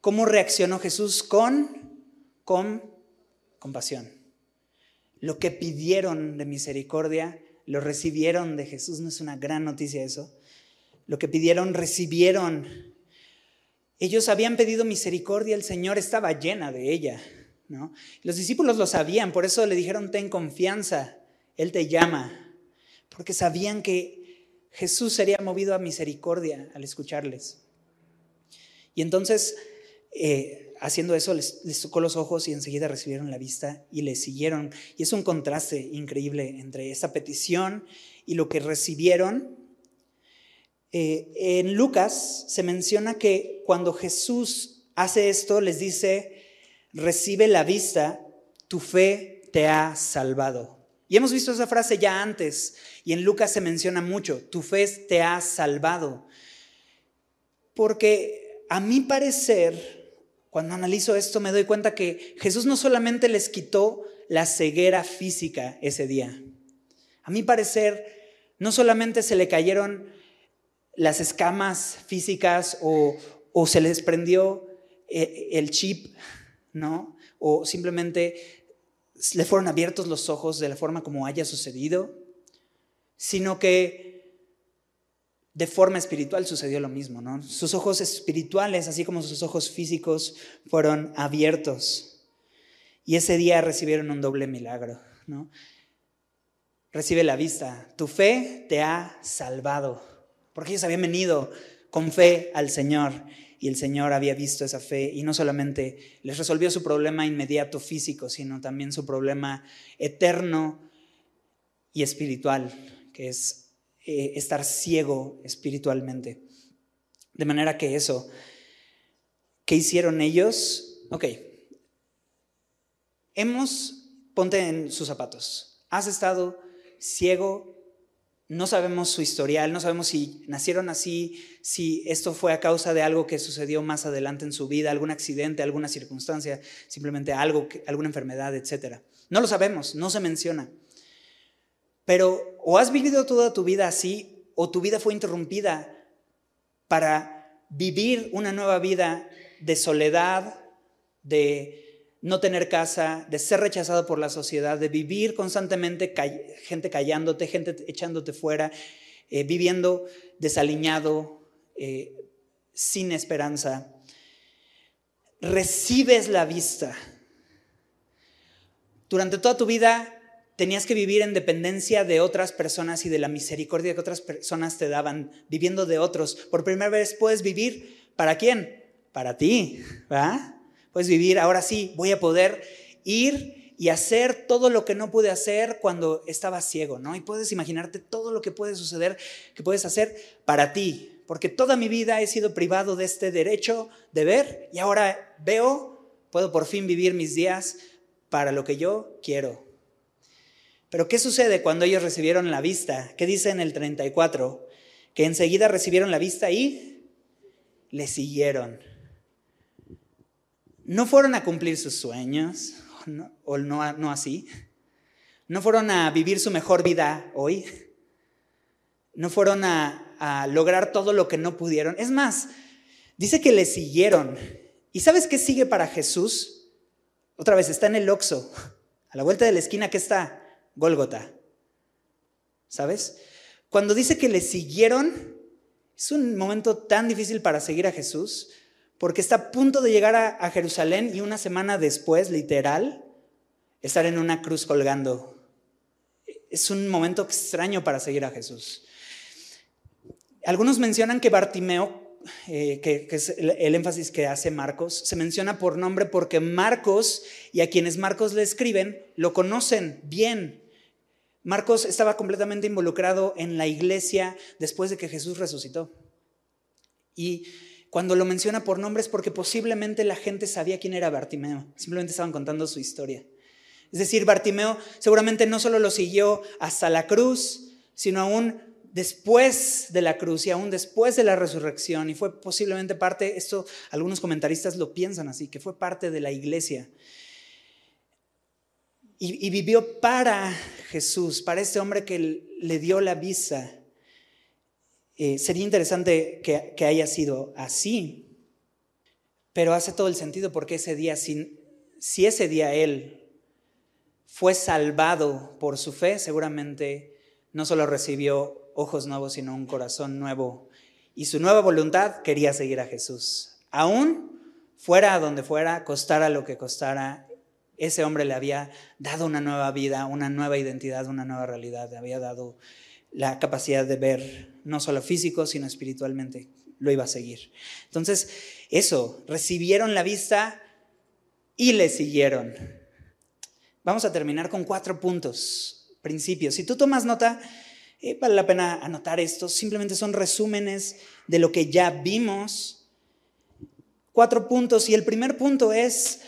¿Cómo reaccionó Jesús? Con, con compasión. lo que pidieron de misericordia, lo recibieron de Jesús. ¿No es una gran noticia eso? Lo que pidieron, recibieron. Ellos habían pedido misericordia, el Señor estaba llena de ella. ¿no? Los discípulos lo sabían, por eso le dijeron, ten confianza, Él te llama, porque sabían que Jesús sería movido a misericordia al escucharles. Y entonces, eh, haciendo eso, les, tocó los ojos y enseguida recibieron la vista y le siguieron. Y es un contraste increíble entre esa petición y lo que recibieron. Eh, en Lucas se menciona que cuando Jesús hace esto, les dice, recibe la vista, tu fe te ha salvado. Y hemos visto esa frase ya antes, y en Lucas se menciona mucho, tu fe te ha salvado. Porque a mi parecer, cuando analizo esto, me doy cuenta que Jesús no solamente les quitó la ceguera física ese día. A mi parecer, no solamente se le cayeron las escamas físicas o, se les prendió eh, el chip, ¿no? O simplemente le fueron abiertos los ojos de la forma como haya sucedido, sino que de forma espiritual sucedió lo mismo, ¿no? Sus ojos espirituales, así como sus ojos físicos, fueron abiertos. Y ese día recibieron un doble milagro, ¿no? Recibe la vista. Tu fe te ha salvado. Porque ellos habían venido con fe al Señor y el Señor había visto esa fe y no solamente les resolvió su problema inmediato físico, sino también su problema eterno y espiritual, que es eh, estar ciego espiritualmente. De manera que eso, ¿qué hicieron ellos? Ok, hemos, ponte en sus zapatos, has estado ciego, no sabemos su historial, no sabemos si nacieron así, si esto fue a causa de algo que sucedió más adelante en su vida, algún accidente, alguna circunstancia, simplemente algo, alguna enfermedad, etc. No lo sabemos, no se menciona. Pero o has vivido toda tu vida así, o tu vida fue interrumpida para vivir una nueva vida de soledad, de no tener casa, de ser rechazado por la sociedad, de vivir constantemente gente callándote, gente echándote fuera, eh, viviendo desaliñado, eh, sin esperanza. Recibes la vista. Durante toda tu vida tenías que vivir en dependencia de otras personas y de la misericordia que otras personas te daban, viviendo de otros. Por primera vez puedes vivir, ¿para quién? Para ti, ¿verdad? Puedes vivir, ahora sí, voy a poder ir y hacer todo lo que no pude hacer cuando estaba ciego, ¿no? Y puedes imaginarte todo lo que puede suceder, que puedes hacer para ti, porque toda mi vida he sido privado de este derecho de ver y ahora veo, puedo por fin vivir mis días para lo que yo quiero, pero ¿qué sucede cuando ellos recibieron la vista? ¿Qué dice en el 34? Que enseguida recibieron la vista y le siguieron. No fueron a cumplir sus sueños, o no, no así. No fueron a vivir su mejor vida hoy. No fueron a, a lograr todo lo que no pudieron. Es más, dice que le siguieron. ¿Y sabes qué sigue para Jesús? Otra vez, está en el Oxo. A la vuelta de la esquina, ¿qué está? Gólgota. ¿Sabes? Cuando dice que le siguieron, es un momento tan difícil para seguir a Jesús, porque está a punto de llegar a, Jerusalén y una semana después, literal, estar en una cruz colgando. Es un momento extraño para seguir a Jesús. Algunos mencionan que Bartimeo, eh, que, es el, el, énfasis que hace Marcos, se menciona por nombre porque Marcos y a quienes Marcos le escriben lo conocen bien. Marcos estaba completamente involucrado en la iglesia después de que Jesús resucitó. Y cuando lo menciona por nombre es porque posiblemente la gente sabía quién era Bartimeo, simplemente estaban contando su historia. Es decir, Bartimeo seguramente no solo lo siguió hasta la cruz, sino aún después de la cruz y aún después de la resurrección. Y fue posiblemente parte, esto algunos comentaristas lo piensan así, que fue parte de la iglesia y, vivió para Jesús, para este hombre que le dio la visa. Eh, sería interesante que, haya sido así, pero hace todo el sentido porque ese día, si, si ese día él fue salvado por su fe, seguramente no solo recibió ojos nuevos, sino un corazón nuevo. Y su nueva voluntad quería seguir a Jesús. Aún fuera a donde fuera, costara lo que costara, ese hombre le había dado una nueva vida, una nueva identidad, una nueva realidad, le había dado la capacidad de ver, no solo físico, sino espiritualmente, lo iba a seguir. Entonces, eso, recibieron la vista y le siguieron. Vamos a terminar con cuatro puntos, principios. Si tú tomas nota, eh, vale la pena anotar esto, simplemente son resúmenes de lo que ya vimos. Cuatro puntos y el primer punto es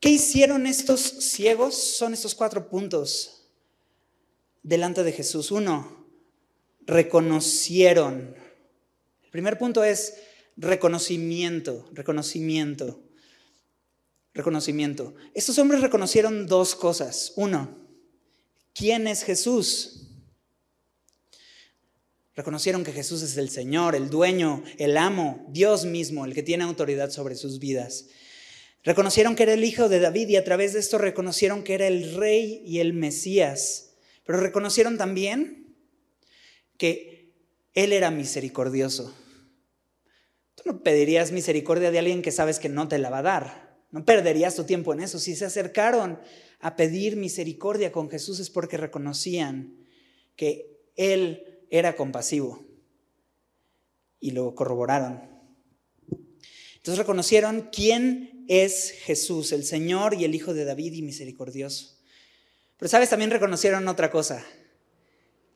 ¿Qué hicieron estos ciegos? Son estos cuatro puntos delante de Jesús. Uno, reconocieron. El primer punto es reconocimiento, reconocimiento, reconocimiento. Estos hombres reconocieron dos cosas. Uno, ¿quién es Jesús? Reconocieron que Jesús es el Señor, el dueño, el amo, Dios mismo, el que tiene autoridad sobre sus vidas. Reconocieron que era el hijo de David y a través de esto reconocieron que era el rey y el Mesías. Pero reconocieron también que Él era misericordioso. Tú no pedirías misericordia de alguien que sabes que no te la va a dar. No perderías tu tiempo en eso. Si se acercaron a pedir misericordia con Jesús es porque reconocían que Él era compasivo. Y lo corroboraron. Entonces reconocieron quién es Jesús, el Señor y el Hijo de David y misericordioso. Pero sabes, también reconocieron otra cosa.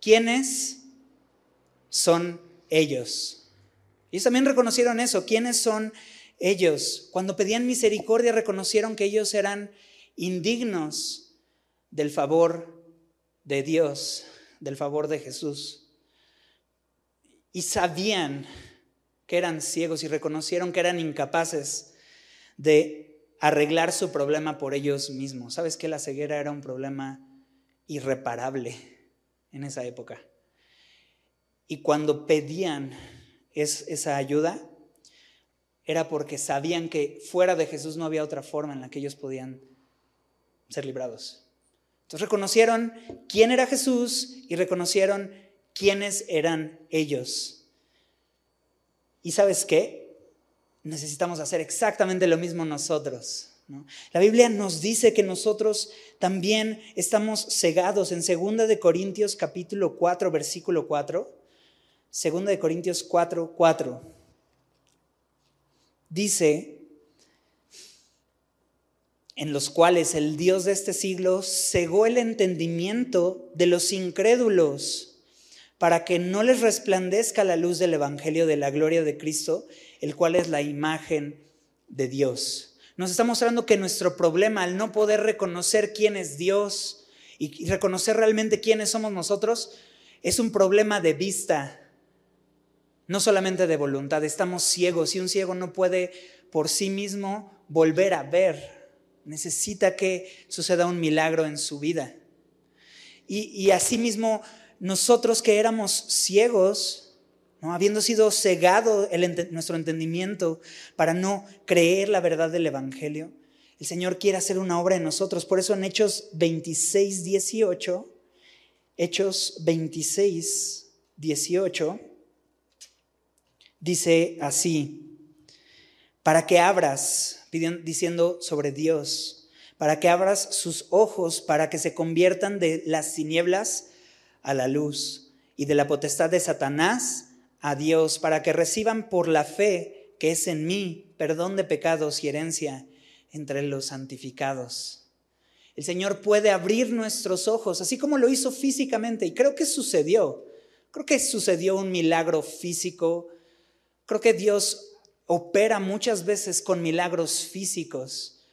¿Quiénes son ellos? Ellos también reconocieron eso. ¿Quiénes son ellos? Cuando pedían misericordia reconocieron que ellos eran indignos del favor de Dios, del favor de Jesús. Y sabían que eran ciegos y reconocieron que eran incapaces de arreglar su problema por ellos mismos. ¿Sabes que la ceguera era un problema irreparable en esa época? Y cuando pedían esa ayuda, era porque sabían que fuera de Jesús no había otra forma en la que ellos podían ser librados. Entonces reconocieron quién era Jesús y reconocieron quiénes eran ellos. ¿Y sabes qué? necesitamos hacer exactamente lo mismo nosotros. La Biblia nos dice que nosotros también estamos cegados en 2 de Corintios capítulo 4 versículo 4. 2 de Corintios 4 4. Dice en los cuales el Dios de este siglo cegó el entendimiento de los incrédulos para que no les resplandezca la luz del Evangelio de la gloria de Cristo, el cual es la imagen de Dios. Nos está mostrando que nuestro problema al no poder reconocer quién es Dios y reconocer realmente quiénes somos nosotros es un problema de vista, no solamente de voluntad. Estamos ciegos y un ciego no puede por sí mismo volver a ver. Necesita que suceda un milagro en su vida. Y, asimismo, nosotros que éramos ciegos, habiendo sido cegado nuestro entendimiento para no creer la verdad del Evangelio, el Señor quiere hacer una obra en nosotros. Por eso en Hechos 26, 18, Hechos 26, 18, dice así, para que abras, diciendo sobre Dios, para que abras sus ojos, para que se conviertan de las tinieblas a la luz y de la potestad de Satanás a Dios para que reciban por la fe que es en mí perdón de pecados y herencia entre los santificados. El Señor puede abrir nuestros ojos, así como lo hizo físicamente, y creo que sucedió. Creo que sucedió un milagro físico. Creo que Dios opera muchas veces con milagros físicos,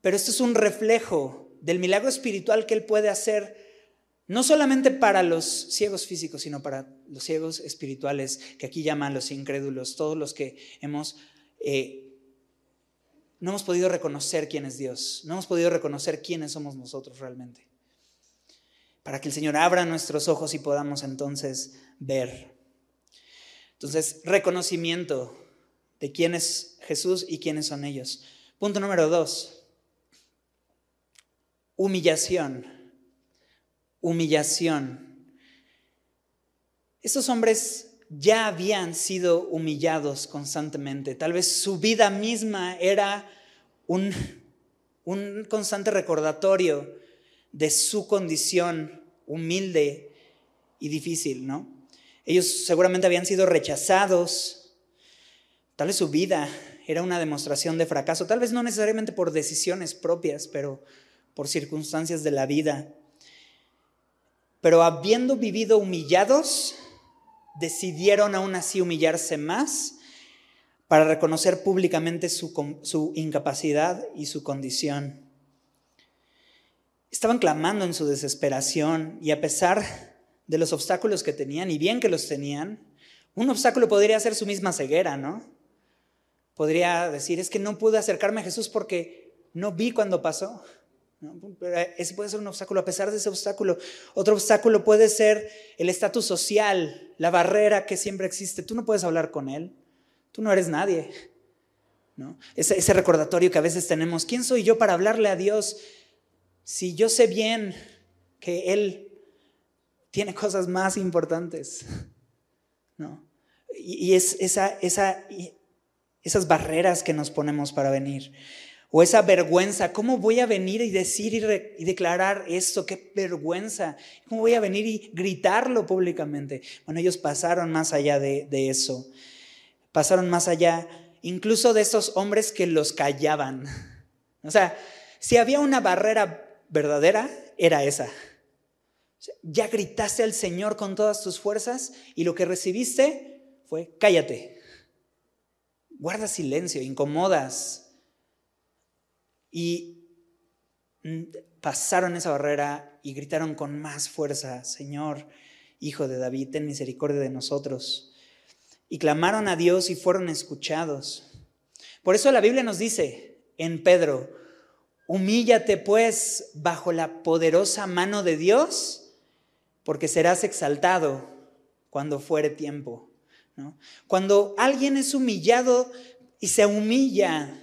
pero esto es un reflejo del milagro espiritual que Él puede hacer no solamente para los ciegos físicos, sino para los ciegos espirituales, que aquí llaman los incrédulos, todos los que hemos, eh, no hemos podido reconocer quién es Dios, no hemos podido reconocer quiénes somos nosotros realmente. Para que el Señor abra nuestros ojos y podamos entonces ver. Entonces, reconocimiento de quién es Jesús y quiénes son ellos. Punto número dos. humillación, humillación. Estos hombres ya habían sido humillados constantemente. Tal vez su vida misma era un, un constante recordatorio de su condición humilde y difícil, ¿no? Ellos seguramente habían sido rechazados. Tal vez su vida era una demostración de fracaso, tal vez no necesariamente por decisiones propias, pero por circunstancias de la vida. Pero habiendo vivido humillados, decidieron aún así humillarse más para reconocer públicamente su, su, incapacidad y su condición. Estaban clamando en su desesperación y a pesar de los obstáculos que tenían, y bien que los tenían, un obstáculo podría ser su misma ceguera, ¿no? Podría decir, es que no pude acercarme a Jesús porque no vi cuando pasó. Ese puede ser un obstáculo. A pesar de ese obstáculo, otro obstáculo puede ser el estatus social, la barrera que siempre existe. Tú no puedes hablar con Él. Tú no eres nadie. ¿no? Ese, ese recordatorio que a veces tenemos. ¿Quién soy yo para hablarle a Dios si yo sé bien que Él tiene cosas más importantes? ¿no? Y, es esa, esa, esas barreras que nos ponemos para venir. O esa vergüenza, ¿cómo voy a venir y decir y, declarar esto? ¡Qué vergüenza! ¿Cómo voy a venir y gritarlo públicamente? Bueno, ellos pasaron más allá de, de eso. Pasaron más allá incluso de esos hombres que los callaban. O sea, si había una barrera verdadera, era esa. Ya gritaste al Señor con todas tus fuerzas y lo que recibiste fue cállate guarda silencio, incomodas. Y pasaron esa barrera y gritaron con más fuerza, Señor, Hijo de David, ten misericordia de nosotros. Y clamaron a Dios y fueron escuchados. Por eso la Biblia nos dice en Pedro, humíllate pues bajo la poderosa mano de Dios, porque serás exaltado cuando fuere tiempo. Cuando alguien es humillado y se humilla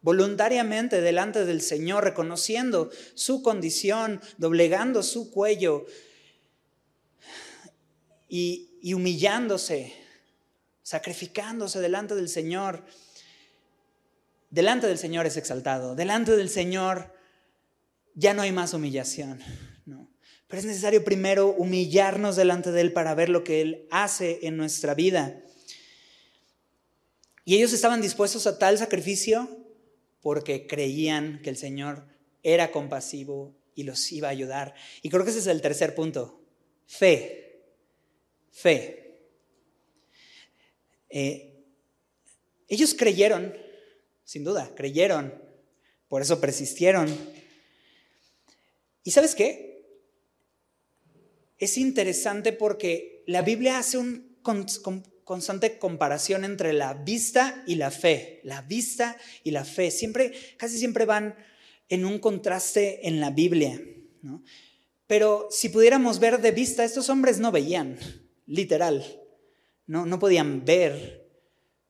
voluntariamente delante del Señor, reconociendo su condición, doblegando su cuello y, y humillándose, sacrificándose delante del Señor, delante del Señor es exaltado, delante del Señor ya no hay más humillación. Pero es necesario primero humillarnos delante de Él para ver lo que Él hace en nuestra vida. Y ellos estaban dispuestos a tal sacrificio porque creían que el Señor era compasivo y los iba a ayudar. Y creo que ese es el tercer punto. Fe. Fe. Eh, ellos creyeron, sin duda, creyeron. Por eso persistieron. ¿Y sabes qué? Es interesante porque la Biblia hace una constante comparación entre la vista y la fe. La vista y la fe. Siempre, casi siempre van en un contraste en la Biblia. Pero si pudiéramos ver de vista, estos hombres no veían, literal. No, no podían ver,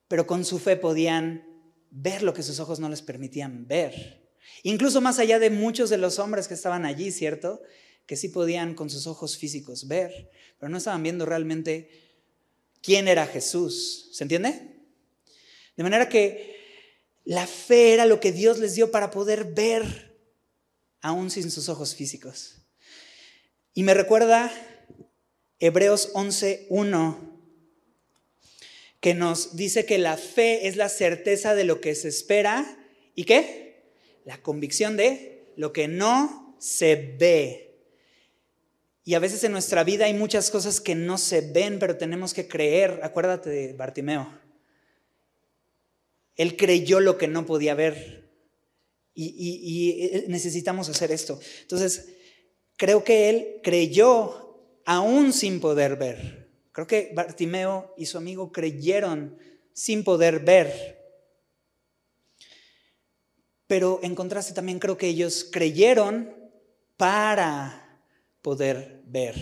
pero con su fe podían ver lo que sus ojos no les permitían ver. Incluso más allá de muchos de los hombres que estaban allí, ¿cierto? Que sí podían con sus ojos físicos ver, pero no estaban viendo realmente quién era Jesús. ¿Se entiende? De manera que la fe era lo que Dios les dio para poder ver aún sin sus ojos físicos. Y me recuerda Hebreos 11.1, que nos dice que la fe es la certeza de lo que se espera y qué? La convicción de lo que no se ve. Y a veces en nuestra vida hay muchas cosas que no se ven, pero tenemos que creer. Acuérdate de Bartimeo. Él creyó lo que no podía ver. Y, eh, necesitamos hacer esto. Entonces, creo que él creyó aún sin poder ver. Creo que Bartimeo y su amigo creyeron sin poder ver. Pero en contraste también creo que ellos creyeron para poder ver.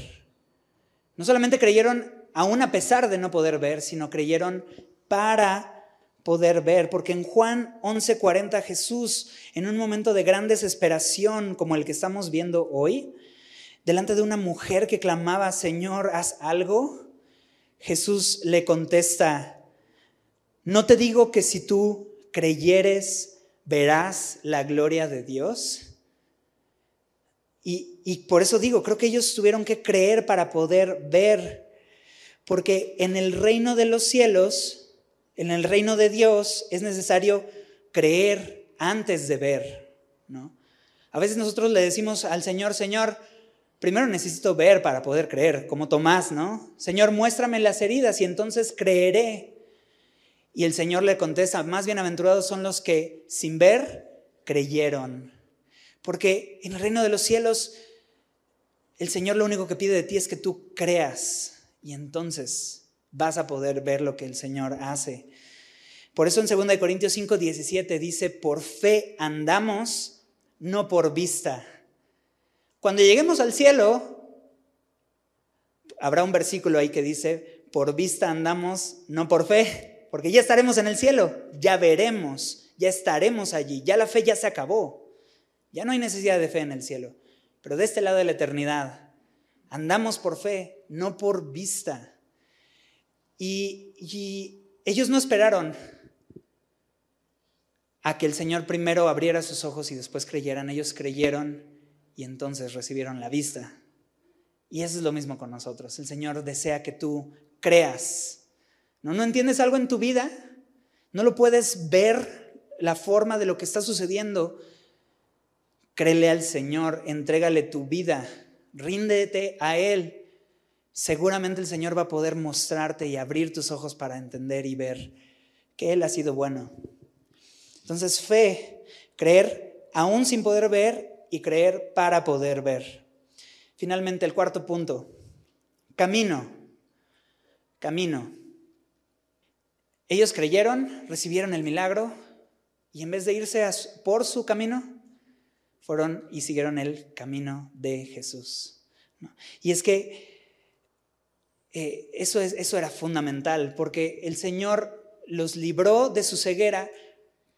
No solamente creyeron aún a pesar de no poder ver, sino creyeron para poder ver, porque en Juan 11:40 Jesús, en un momento de gran desesperación como el que estamos viendo hoy, delante de una mujer que clamaba, Señor, haz algo, Jesús le contesta, no te digo que si tú creyeres, verás la gloria de Dios. Y, por eso digo, creo que ellos tuvieron que creer para poder ver, porque en el reino de los cielos, en el reino de Dios, es necesario creer antes de ver, ¿no? A veces nosotros le decimos al Señor, Señor, primero necesito ver para poder creer, como Tomás, ¿no? Señor, muéstrame las heridas y entonces creeré. Y el Señor le contesta, más bienaventurados son los que sin ver creyeron. Porque en el reino de los cielos, el Señor lo único que pide de ti es que tú creas y entonces vas a poder ver lo que el Señor hace. Por eso en 2 Corintios 5, 17 dice, por fe andamos, no por vista. Cuando lleguemos al cielo, habrá un versículo ahí que dice, por vista andamos, no por fe, porque ya estaremos en el cielo, ya veremos, ya estaremos allí, ya la fe ya se acabó, ya no hay necesidad de fe en el cielo, pero de este lado de la eternidad, andamos por fe, no por vista. Y, y ellos no esperaron a que el Señor primero abriera sus ojos y después creyeran, ellos creyeron y entonces recibieron la vista. Y eso es lo mismo con nosotros. El Señor desea que tú creas. ¿No, ¿No entiendes algo en tu vida? ¿No lo puedes ver la forma de lo que está sucediendo? Créele al Señor, entrégale tu vida, ríndete a Él. Seguramente el Señor va a poder mostrarte y abrir tus ojos para entender y ver que Él ha sido bueno. Entonces, fe, creer aún sin poder ver y creer para poder ver. Finalmente, el cuarto punto, camino, camino. Ellos creyeron, recibieron el milagro y en vez de irse por su camino, fueron y siguieron el camino de Jesús. Y es que eh, eso, es, eso era fundamental, porque el Señor los libró de su ceguera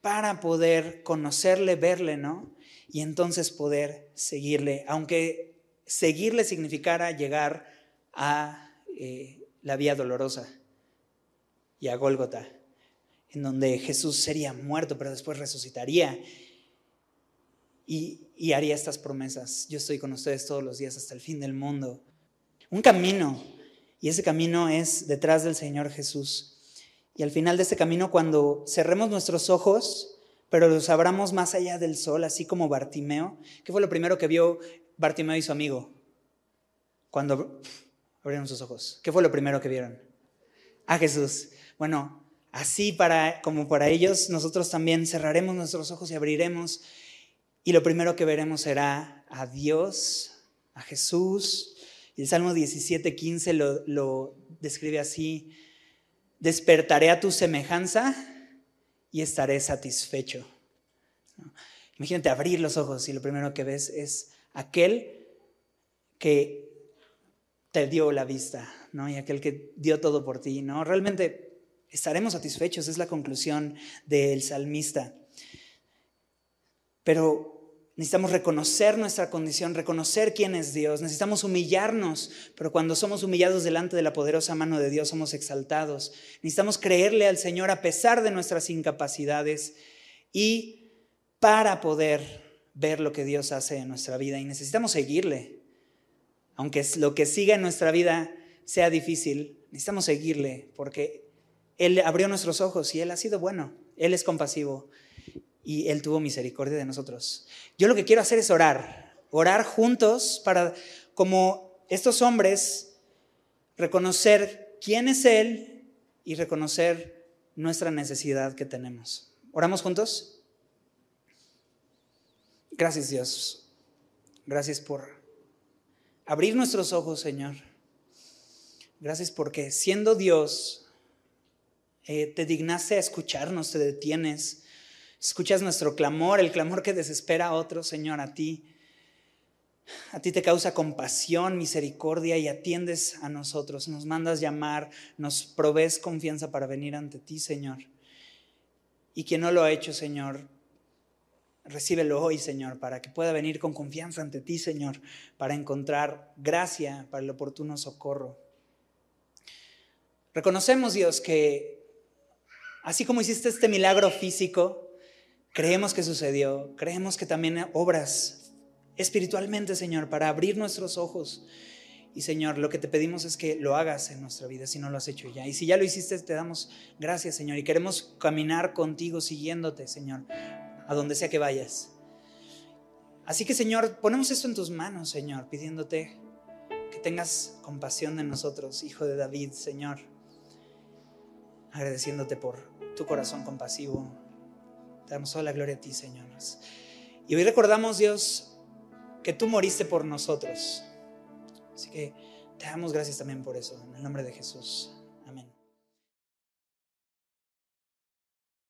para poder conocerle, verle, ¿no? y entonces poder seguirle, aunque seguirle significara llegar a eh, la vía dolorosa y a Gólgota, en donde Jesús sería muerto, pero después resucitaría y, haría estas promesas. Yo estoy con ustedes todos los días hasta el fin del mundo. Un camino, y ese camino es detrás del Señor Jesús. Y al final de ese camino, cuando cerremos nuestros ojos, pero los abramos más allá del sol, así como Bartimeo. ¿Qué fue lo primero que vio Bartimeo y su amigo cuando abrieron sus ojos? ¿Qué fue lo primero que vieron? A Jesús. Bueno, así para como para ellos, nosotros también cerraremos nuestros ojos y abriremos y lo primero que veremos será a Dios, a Jesús. El Salmo 17:15 lo, lo describe así: Despertaré a tu semejanza y estaré satisfecho. Imagínate abrir los ojos y lo primero que ves es aquel que te dio la vista, ¿no? Y aquel que dio todo por ti, ¿no? Realmente estaremos satisfechos, es la conclusión del salmista. Pero Necesitamos reconocer nuestra condición, reconocer quién es Dios. Necesitamos humillarnos, pero cuando somos humillados delante de la poderosa mano de Dios somos exaltados. Necesitamos creerle al Señor a pesar de nuestras incapacidades y para poder ver lo que Dios hace en nuestra vida. Y necesitamos seguirle. Aunque lo que siga en nuestra vida sea difícil, necesitamos seguirle porque Él abrió nuestros ojos y Él ha sido bueno. Él es compasivo y Él tuvo misericordia de nosotros. Yo lo que quiero hacer es orar, orar juntos para, como estos hombres, reconocer quién es Él y reconocer nuestra necesidad que tenemos. ¿Oramos juntos? Gracias Dios. Gracias por abrir nuestros ojos, Señor. Gracias porque siendo Dios, eh, te dignaste a escucharnos, te detienes Escuchas nuestro clamor, el clamor que desespera a otro, Señor, a ti. A ti te causa compasión, misericordia y atiendes a nosotros. Nos mandas llamar, nos provees confianza para venir ante ti, Señor. Y quien no lo ha hecho, Señor, recíbelo hoy, Señor, para que pueda venir con confianza ante ti, Señor, para encontrar gracia para el oportuno socorro. Reconocemos, Dios, que así como hiciste este milagro físico, creemos que sucedió, creemos que también obras espiritualmente, Señor, para abrir nuestros ojos. Y Señor, lo que te pedimos es que lo hagas en nuestra vida si no lo has hecho ya. Y si ya lo hiciste, te damos gracias, Señor. Y queremos caminar contigo, siguiéndote, Señor, a donde sea que vayas. Así que, Señor, ponemos esto en tus manos, Señor, pidiéndote que tengas compasión de nosotros, Hijo de David, Señor agradeciéndote por tu corazón compasivo. Damos toda la gloria a ti, Señor. Y hoy recordamos, Dios, que tú moriste por nosotros. Así que te damos gracias también por eso, en el nombre de Jesús.